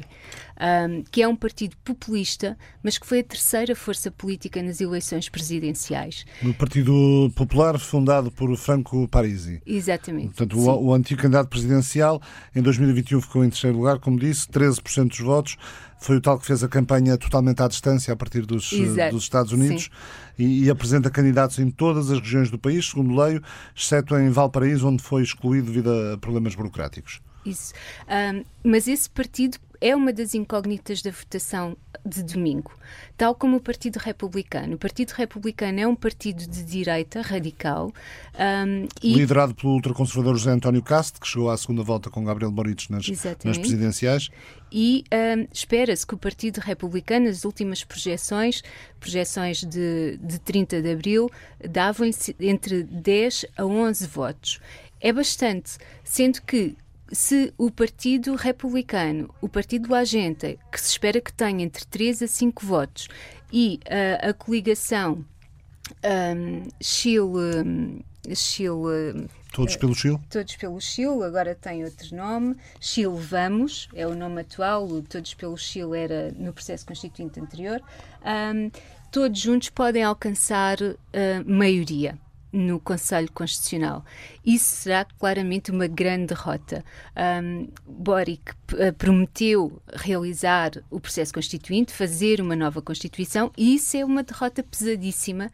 um, que é um partido populista, mas que foi a terceira força política nas eleições presidenciais. No Partido Popular, fundado por Franco Parisi. Exatamente. Portanto, o, o, antigo candidato presidencial, em 2021 ficou em terceiro lugar, como disse, 13% dos votos. Foi o tal que fez a campanha totalmente à distância, a partir dos, dos Estados Unidos, e, e, apresenta candidatos em todas as regiões do país, segundo leio, exceto em Valparaíso, onde foi excluído devido a problemas burocráticos. Isso. Um, mas esse partido é uma das incógnitas da votação de domingo, tal como o Partido Republicano. O Partido Republicano é um partido de direita radical. Um, e... Liderado pelo ultraconservador José António Cast, que chegou à segunda volta com Gabriel Boric nas, nas presidenciais. E um, espera-se que o Partido Republicano, nas últimas projeções, projeções de, de 30 de abril, davam entre 10 a 11 votos. É bastante, sendo que se o Partido Republicano, o Partido Agente, que se espera que tenha entre 3 a 5 votos, e uh, a coligação um, Chile. Chile Todos pelo Chile? Todos pelo Chile, agora tem outro nome. Chile Vamos, é o nome atual, o Todos pelo Chile era no processo constituinte anterior. Um, todos juntos podem alcançar uh, maioria no Conselho Constitucional. Isso será claramente uma grande derrota. Um, Boric eh, prometeu realizar o processo constituinte, fazer uma nova Constituição, e isso é uma derrota pesadíssima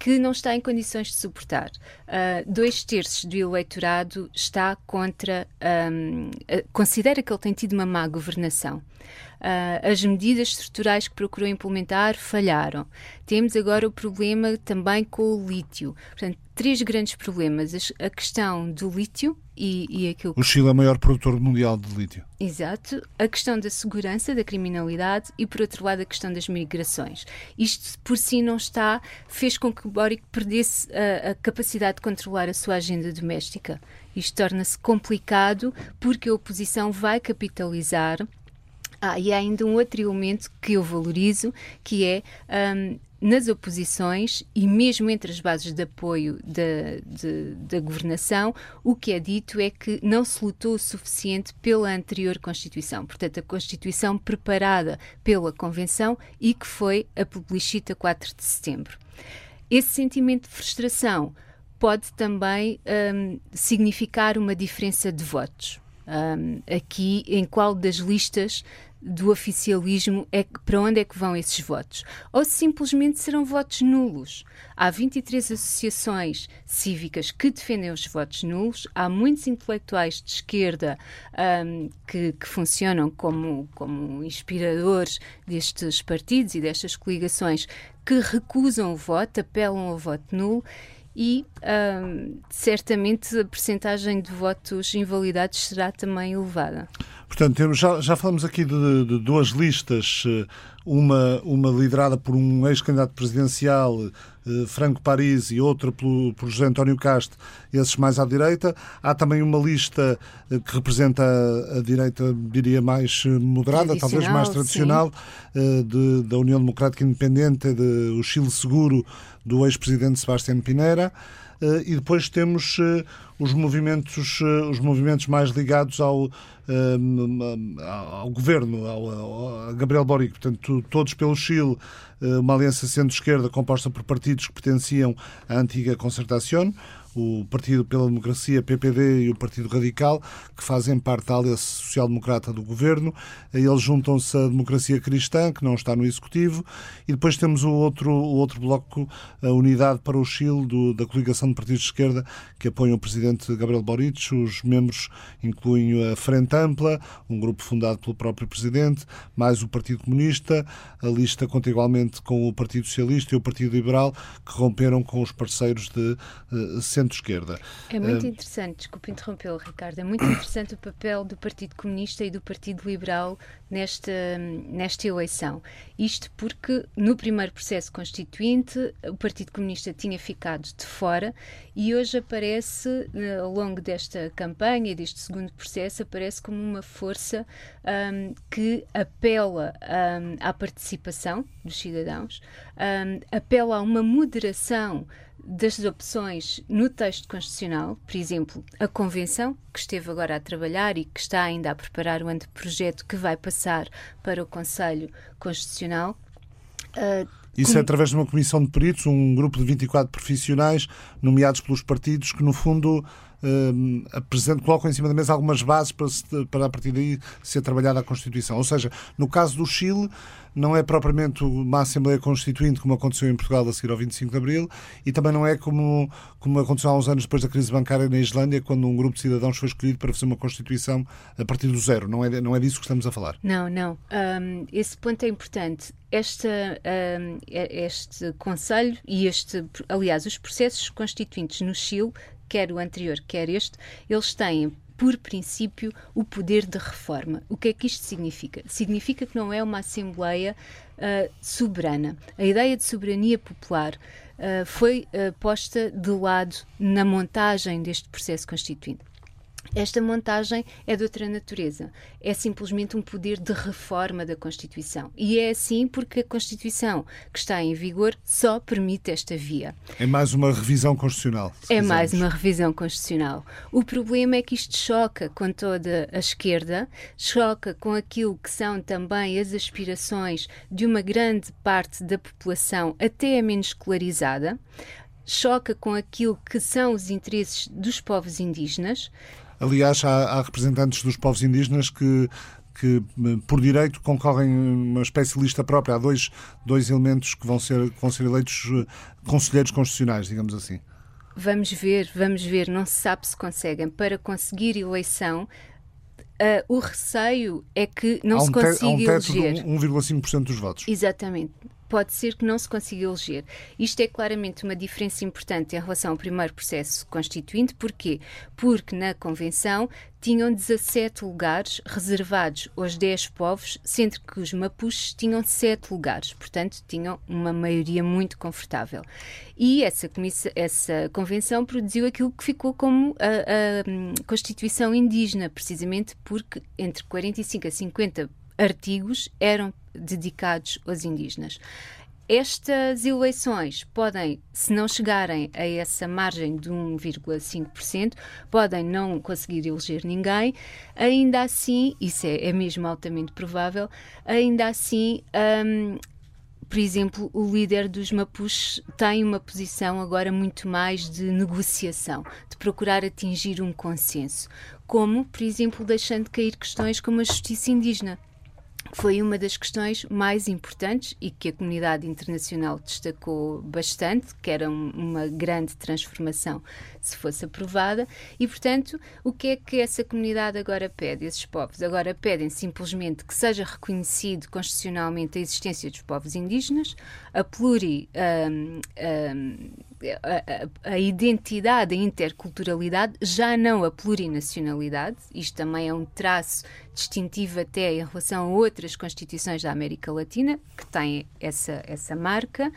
que não está em condições de suportar. Uh, dois terços do eleitorado está contra, um, uh, considera que ele tem tido uma má governação. Uh, as medidas estruturais que procurou implementar falharam. Temos agora o problema também com o lítio. Portanto, três grandes problemas. A questão do lítio e, e aquilo O Chile é o maior produtor mundial de lítio. Exato. A questão da segurança, da criminalidade e, por outro lado, a questão das migrações. Isto por si não está, fez com que Boric perdesse a, a capacidade de controlar a sua agenda doméstica. Isto torna-se complicado porque a oposição vai capitalizar ah, e há ainda um outro elemento que eu valorizo, que é um, nas oposições e mesmo entre as bases de apoio da, de, da governação, o que é dito é que não se lutou o suficiente pela anterior Constituição. Portanto, a Constituição preparada pela Convenção e que foi a plebiscita 4 de setembro. Esse sentimento de frustração pode também um, significar uma diferença de votos. Um, aqui, em qual das listas do oficialismo é que, para onde é que vão esses votos? Ou simplesmente serão votos nulos? Há 23 associações cívicas que defendem os votos nulos, há muitos intelectuais de esquerda um, que, que, funcionam como, como inspiradores destes partidos e destas coligações que recusam o voto, apelam ao voto nulo e um, certamente a percentagem de votos invalidados será também elevada. Portanto, já, já falamos aqui de, de, duas listas, eh, uma, uma liderada por um ex-candidato presidencial, Franco Paris, e outra pelo, por José António Castro, esses mais à direita. Há também uma lista eh, que representa a, a direita, diria, mais moderada, talvez mais tradicional, de, da União Democrática Independente, de, o Chile Seguro, do ex-presidente Sebastião Pinera. Eh, e depois temos eh, os movimentos, eh, os movimentos mais ligados ao, ao governo, ao, a Gabriel Boric, portanto, todos pelo Chile, uma aliança centro-esquerda composta por partidos que pertenciam à antiga Concertación, o Partido pela Democracia, PPD, e o Partido Radical, que fazem parte da Aliança Social-Democrata do Governo. Eles juntam-se à Democracia Cristã, que não está no Executivo, e depois temos o outro, o outro bloco, a Unidade para o Chile, do, da coligação de partidos de esquerda, que apoiam o Presidente Gabriel Boric. Os membros incluem a Frente Ampla, um grupo fundado pelo próprio Presidente, mais o Partido Comunista. A lista conta igualmente com o Partido Socialista e o Partido Liberal, que romperam com os parceiros de uh, centro-esquerda. É muito uh, interessante, desculpe interrompê-lo, Ricardo, é muito interessante o papel do Partido Comunista e do Partido Liberal nesta, nesta eleição. Isto porque no primeiro processo constituinte o Partido Comunista tinha ficado de fora e hoje aparece, eh, ao longo desta campanha e deste segundo processo, aparece como uma força um, que apela um, à participação dos cidadãos, um, apela a uma moderação das opções no texto constitucional, por exemplo, a Convenção, que esteve agora a trabalhar e que está ainda a preparar o anteprojeto que vai passar para o Conselho Constitucional. Uh, isso é através de uma comissão de peritos, um grupo de 24 profissionais nomeados pelos partidos que, no fundo, uh, apresentam, colocam em cima da mesa algumas bases para, se, para a partir daí ser trabalhada a Constituição. Ou seja, no caso do Chile, não é propriamente uma Assembleia Constituinte como aconteceu em Portugal a seguir ao 25 de Abril e também não é como, como aconteceu há uns anos depois da crise bancária na Islândia, quando um grupo de cidadãos foi escolhido para fazer uma Constituição a partir do zero. Não é, não é disso que estamos a falar. Não, não. Um, esse ponto é importante. Esta, um, este Conselho e este, aliás, os processos constituintes no Chile, quer o anterior, quer este, eles têm por princípio, o poder de reforma. O que é que isto significa? Significa que não é uma Assembleia uh, soberana. A ideia de soberania popular uh, foi uh, posta de lado na montagem deste processo constituinte. Esta montagem é de outra natureza. É simplesmente um poder de reforma da Constituição. E é assim porque a Constituição que está em vigor só permite esta via. É mais uma revisão constitucional. É quisermos. mais uma revisão constitucional. O problema é que isto choca com toda a esquerda, choca com aquilo que são também as aspirações de uma grande parte da população, até a menos escolarizada choca com aquilo que são os interesses dos povos indígenas Aliás, há, há representantes dos povos indígenas que que por direito concorrem uma espécie de lista própria. Há dois, dois elementos que vão ser, que vão ser eleitos eh, conselheiros constitucionais, digamos assim. Vamos ver, vamos ver. Não se sabe se conseguem. Para conseguir eleição, uh, o receio é que não um se consiga há um teto eleger. de 1,5% dos votos. Exatamente pode ser que não se consiga eleger. Isto é claramente uma diferença importante em relação ao primeiro processo constituinte. Porquê? Porque na Convenção tinham 17 lugares reservados aos 10 povos, sendo que os mapuches tinham 7 lugares, portanto, tinham uma maioria muito confortável. E essa, essa convenção produziu aquilo que ficou como a, a hum, Constituição indígena, precisamente porque entre 45 a 50 artigos eram dedicados aos indígenas. Estas eleições podem, se não chegarem a essa margem de 1,5%, podem não conseguir eleger ninguém. Ainda assim, isso é, é mesmo altamente provável, ainda assim, um, por exemplo, o líder dos Mapuches tem uma posição agora muito mais de negociação, de procurar atingir um consenso, como, por exemplo, deixando cair questões como a justiça indígena foi uma das questões mais importantes e que a comunidade internacional destacou bastante, que era um, uma grande transformação se fosse aprovada, e portanto, o que é que essa comunidade agora pede, esses povos? Agora pedem simplesmente que seja reconhecido constitucionalmente a existência dos povos indígenas, a pluri. Um, um, a, a, identidade, a interculturalidade, já não a plurinacionalidade. Isto também é um traço distintivo até em relação a outras constituições da América Latina, que têm essa, essa marca.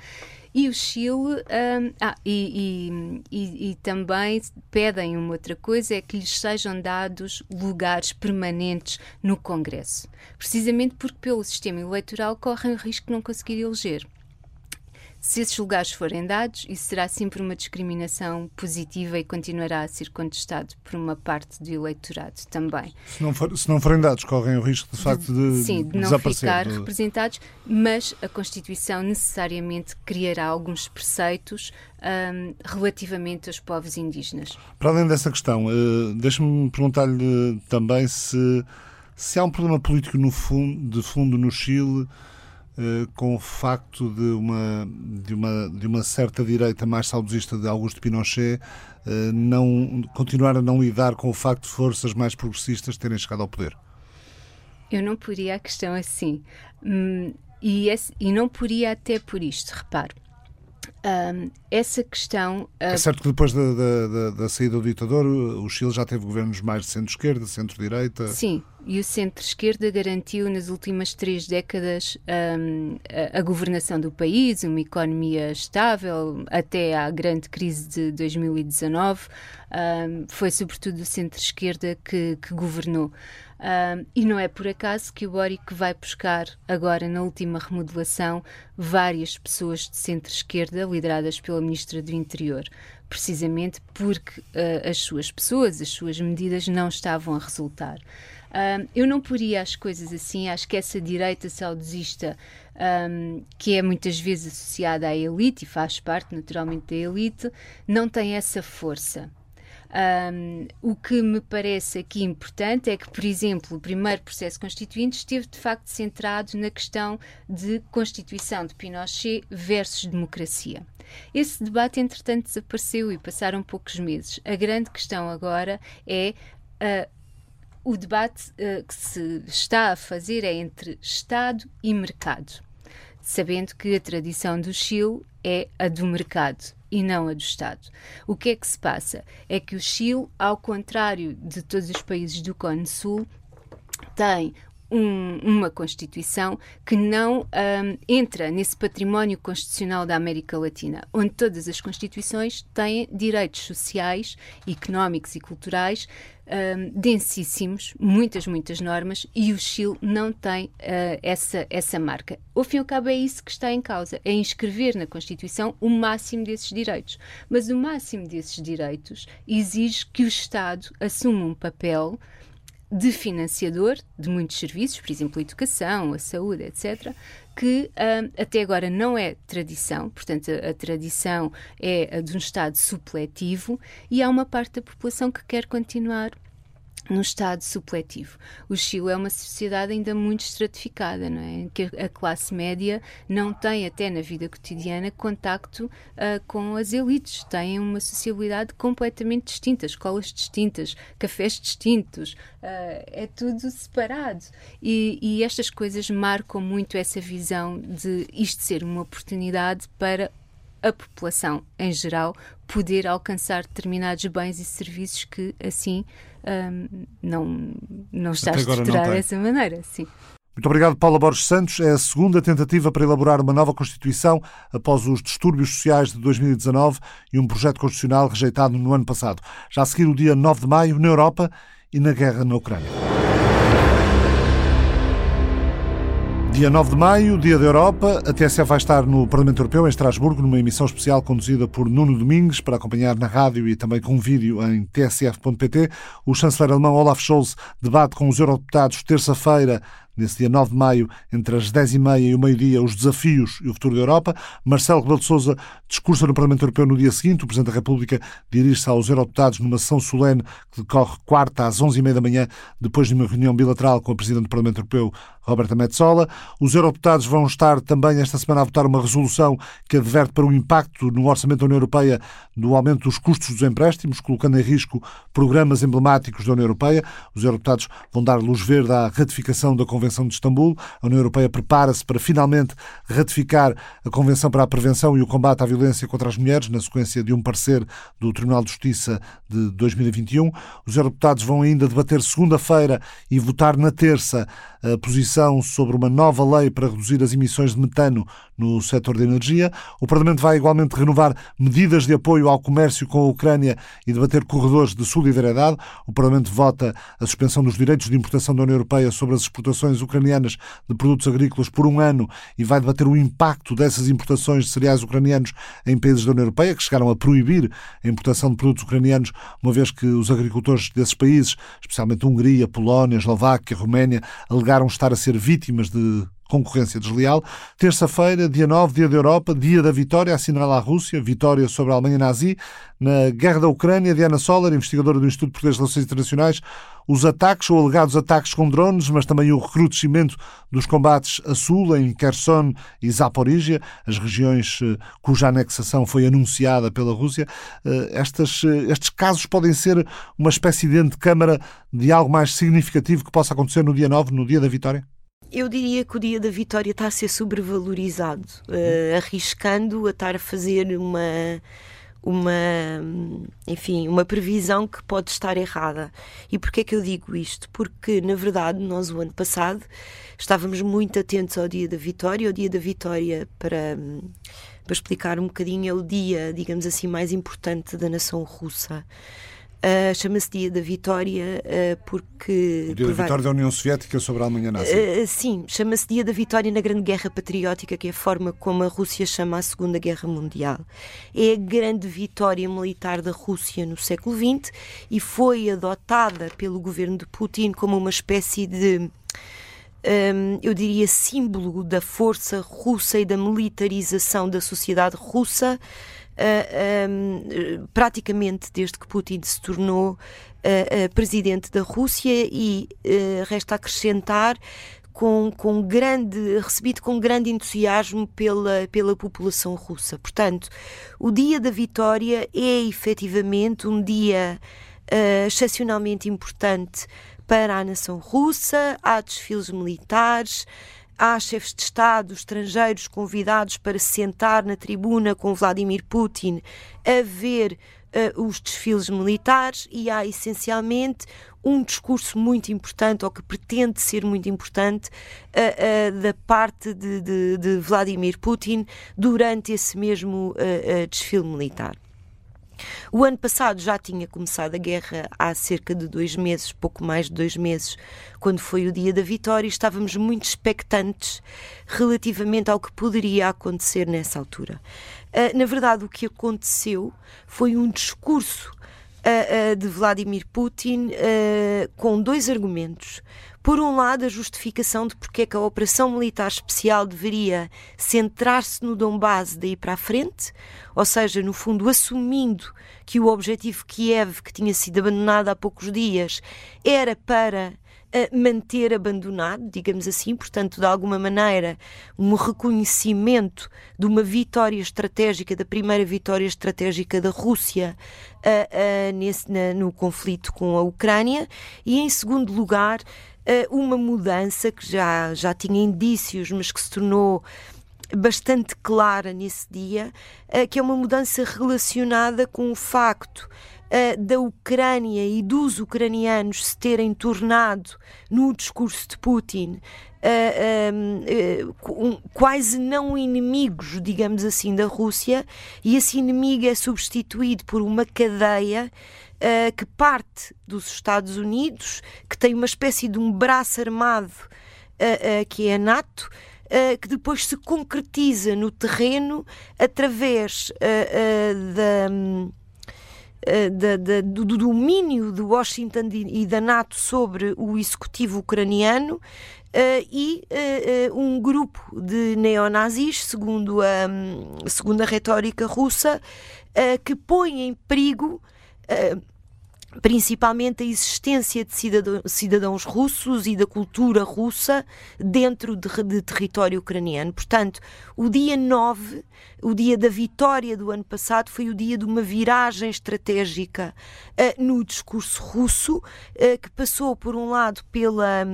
E o Chile, um, ah, e, e, e, também pedem uma outra coisa, é que lhes sejam dados lugares permanentes no Congresso. Precisamente porque pelo sistema eleitoral correm o risco de não conseguir eleger. Se esses lugares forem dados, isso será sempre uma discriminação positiva e continuará a ser contestado por uma parte do eleitorado também. Se não, for, se não forem dados, correm o risco de facto de, Sim, de não ficar representados, mas a Constituição necessariamente criará alguns preceitos um, relativamente aos povos indígenas. Para além dessa questão, uh, deixe-me perguntar-lhe também se, se há um problema político no fundo, de fundo no Chile eh, com o facto de uma, de, uma, de uma certa direita mais saudosista de Augusto Pinochet uh, não, continuar a não lidar com o facto de forças mais progressistas terem chegado ao poder? Eu não poria a questão assim. Hum, e, esse, e não poria até por isto, reparo. Um, essa questão. Uh... É certo que depois da, da, da, saída do ditador, o Chile já teve governos mais de centro-esquerda, centro-direita. Sim, e o centro-esquerda garantiu nas últimas três décadas um, a, a, governação do país, uma economia estável, até à grande crise de 2019. Um, foi sobretudo o centro-esquerda que, que governou. Um, e não é por acaso que o Boric vai buscar, agora na última remodelação, várias pessoas de centro-esquerda, lideradas pela Ministra do Interior, precisamente porque uh, as suas pessoas, as suas medidas não estavam a resultar. Um, eu não poria as coisas assim, acho que essa direita saudosista, um, que é muitas vezes associada à elite e faz parte naturalmente da elite, não tem essa força. Um, o que me parece aqui importante é que, por exemplo, o primeiro processo constituinte esteve de facto centrado na questão de constituição de Pinochet versus democracia. Esse debate, entretanto, desapareceu e passaram poucos meses. A grande questão agora é. Uh, o debate uh, que se está a fazer é entre Estado e mercado, sabendo que a tradição do Chile é a do mercado e não a do Estado. O que é que se passa? É que o Chile, ao contrário de todos os países do Cone Sul, tem um, uma Constituição que não um, entra nesse património constitucional da América Latina, onde todas as Constituições têm direitos sociais, económicos e culturais um, densíssimos, muitas, muitas normas, e o Chile não tem uh, essa, essa marca. Ao fim e ao cabo, é isso que está em causa: é inscrever na Constituição o máximo desses direitos. Mas o máximo desses direitos exige que o Estado assuma um papel de financiador de muitos serviços, por exemplo, a educação, a saúde, etc., que um, até agora não é tradição, portanto, a, a, tradição é a de um Estado supletivo e há uma parte da população que quer continuar no estado supletivo. O Chile é uma sociedade ainda muito estratificada, não é? Que a classe média não tem, até na vida cotidiana, contacto uh, com as elites. Têm uma sociabilidade completamente distinta, escolas distintas, cafés distintos, uh, é tudo separado. E, e estas coisas marcam muito essa visão de isto ser uma oportunidade para a população em geral poder alcançar determinados bens e serviços que assim um, não, não está a estruturar dessa maneira. Sim. Muito obrigado, Paula Borges Santos. É a segunda tentativa para elaborar uma nova Constituição após os distúrbios sociais de 2019 e um projeto constitucional rejeitado no ano passado. Já a seguir, o dia 9 de maio, na Europa e na guerra na Ucrânia. Dia 9 de maio, Dia da Europa, a TSF vai estar no Parlamento Europeu, em Estrasburgo, numa emissão especial conduzida por Nuno Domingues, para acompanhar na rádio e também com vídeo em tsf.pt. O chanceler alemão Olaf Scholz debate com os eurodeputados terça-feira nesse dia 9 de maio, entre as 10h30 e o meio-dia, os desafios e o futuro da Europa. Marcelo Rebelo de Sousa discursa no Parlamento Europeu no dia seguinte. O Presidente da República dirige-se aos eurodeputados numa sessão solene que decorre quarta às 11h30 da manhã, depois de uma reunião bilateral com a Presidente do Parlamento Europeu, Roberta Metsola. Os eurodeputados vão estar também esta semana a votar uma resolução que adverte para o impacto no orçamento da União Europeia do aumento dos custos dos empréstimos, colocando em risco programas emblemáticos da União Europeia. Os eurodeputados vão dar luz verde à ratificação da Convenção de Istambul. A União Europeia prepara-se para finalmente ratificar a Convenção para a Prevenção e o Combate à Violência contra as Mulheres, na sequência de um parecer do Tribunal de Justiça de 2021. Os eurodeputados vão ainda debater segunda-feira e votar na terça a posição sobre uma nova lei para reduzir as emissões de metano no setor de energia. O Parlamento vai igualmente renovar medidas de apoio ao comércio com a Ucrânia e debater corredores de solidariedade. O Parlamento vota a suspensão dos direitos de importação da União Europeia sobre as exportações ucranianas de produtos agrícolas por um ano e vai debater o impacto dessas importações de cereais ucranianos em países da União Europeia, que chegaram a proibir a importação de produtos ucranianos, uma vez que os agricultores desses países, especialmente Hungria, Polónia, Eslováquia, Roménia, alegaram estar a ser vítimas de concorrência desleal. Terça-feira, dia 9, dia da Europa, dia da vitória, assinala a Rússia, vitória sobre a Alemanha nazi. Na guerra da Ucrânia, Diana Soller, investigadora do Instituto Português de Relações Internacionais, os ataques ou alegados ataques com drones, mas também o recrudescimento dos combates a sul, em Kherson e Zaporizhia, as regiões eh, cuja anexação foi anunciada pela Rússia. Eh, estas, eh, estes casos podem ser uma espécie de antecâmara de algo mais significativo que possa acontecer no dia 9, no dia da vitória? Eu diria que o dia da vitória está a ser sobrevalorizado, uh, arriscando a estar a fazer uma, uma, enfim, uma previsão que pode estar errada. E porquê é que eu digo isto? Porque, na verdade, nós o ano passado estávamos muito atentos ao dia da vitória. O dia da vitória, para, para explicar um bocadinho, é o dia, digamos assim, mais importante da nação russa. Uh, Chama-se Dia da Vitória uh, porque. O Dia da Vitória da União Soviética sobre a Alemanha Nazi. Uh, sim, chama-se Dia da Vitória na Grande Guerra Patriótica, que é a forma como a Rússia chama a Segunda Guerra Mundial. É a grande vitória militar da Rússia no século XX e foi adotada pelo governo de Putin como uma espécie de. Um, eu diria, símbolo da força russa e da militarização da sociedade russa praticamente desde que Putin se tornou presidente da Rússia e resta acrescentar com, com grande, recebido com grande entusiasmo pela, pela população russa. Portanto, o dia da vitória é efetivamente um dia uh, excepcionalmente importante para a nação russa, há desfiles militares, há chefes de Estado estrangeiros convidados para se sentar na tribuna com Vladimir Putin a ver uh, os desfiles militares e há essencialmente um discurso muito importante, ou que pretende ser muito importante, uh, uh, da parte de, de, de, Vladimir Putin durante esse mesmo desfile militar. O ano passado já tinha começado a guerra há cerca de dois meses, pouco mais de dois meses, quando foi o dia da vitória, e estávamos muito expectantes relativamente ao que poderia acontecer nessa altura. Uh, na verdade, o que aconteceu foi um discurso uh, uh, de Vladimir Putin com dois argumentos. Por um lado, a justificação de porque é que a operação militar especial deveria centrar-se no Donbass daí para a frente, ou seja, no fundo, assumindo que o objetivo Kiev, que tinha sido abandonado há poucos dias, era para manter abandonado, digamos assim, portanto, de alguma maneira, um reconhecimento de uma vitória estratégica, da primeira vitória estratégica da Rússia uh, uh, nesse, na, no conflito com a Ucrânia, e em segundo lugar, uma mudança que já, já tinha indícios, mas que se tornou bastante clara nesse dia, que é uma mudança relacionada com o facto da Ucrânia e dos ucranianos se terem tornado, no discurso de Putin, Uh, uh, quase não inimigos, digamos assim, da Rússia, e esse inimigo é substituído por uma cadeia uh, que parte dos Estados Unidos, que tem uma espécie de um braço armado que é a NATO. Que depois se concretiza no terreno através da, da, da, do domínio de Washington e da NATO sobre o executivo ucraniano Uh, e uh, uh, um grupo de neonazis, segundo a, segundo a retórica russa, que põe em perigo principalmente a existência de cidadãos russos e da cultura russa dentro de, de, território ucraniano. Portanto, o dia 9, o dia da vitória do ano passado, foi o dia de uma viragem estratégica uh, no discurso russo, uh, que passou, por um lado, pela.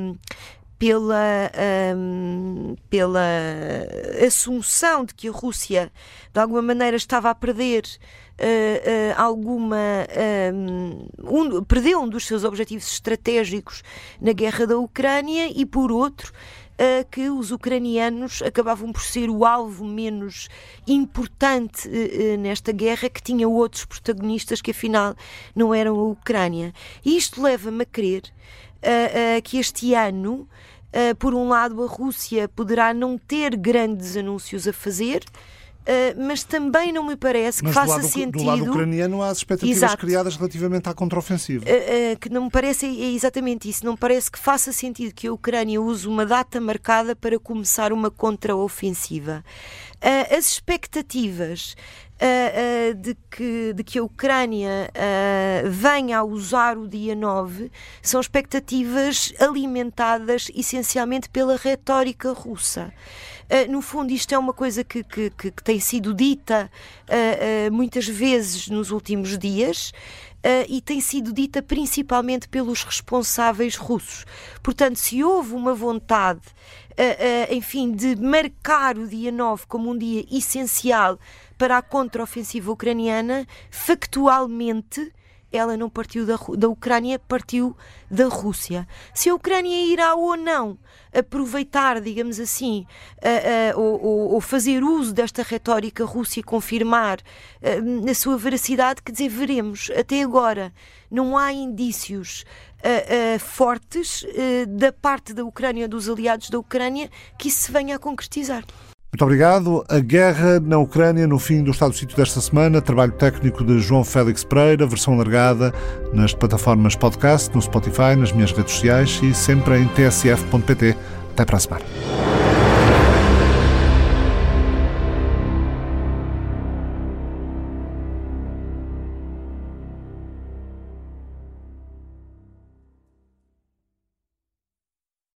Um, pela, um, pela assunção de que a Rússia, de alguma maneira, estava a perder uh, uh, alguma. Um, perdeu um dos seus objetivos estratégicos na guerra da Ucrânia e, por outro, uh, que os ucranianos acabavam por ser o alvo menos importante nesta guerra, que tinha outros protagonistas que afinal não eram a Ucrânia. E isto leva-me a crer que este ano. Uh, por um lado, a Rússia poderá não ter grandes anúncios a fazer, mas também não me parece mas que faça lado, sentido. Do lado ucraniano há as expectativas Exato. criadas relativamente à contraofensiva. Uh, uh, que não me parece, é exatamente isso, não parece que faça sentido que a Ucrânia use uma data marcada para começar uma contraofensiva. as expectativas Uh, uh, de, que, de que a Ucrânia uh, venha a usar o dia 9 são expectativas alimentadas essencialmente pela retórica russa. Uh, no fundo, isto é uma coisa que, que, que, que tem sido dita uh, uh, muitas vezes nos últimos dias. Uh, e tem sido dita principalmente pelos responsáveis russos. Portanto, se houve uma vontade, uh, uh, enfim, de marcar o dia 9 como um dia essencial para a contraofensiva ucraniana, factualmente ela não partiu da, da Ucrânia, partiu da Rússia. Se a Ucrânia irá ou não aproveitar, digamos assim, uh, ou, ou, fazer uso desta retórica russa e confirmar uh, a sua veracidade, quer dizer, veremos. Até agora não há indícios fortes da parte da Ucrânia, dos aliados da Ucrânia, que isso se venha a concretizar. Muito obrigado. A guerra na Ucrânia no fim do Estado do Sítio desta semana. Trabalho técnico de João Félix Pereira, versão largada nas plataformas podcast, no Spotify, nas minhas redes sociais e sempre em tsf.pt. Até para a semana.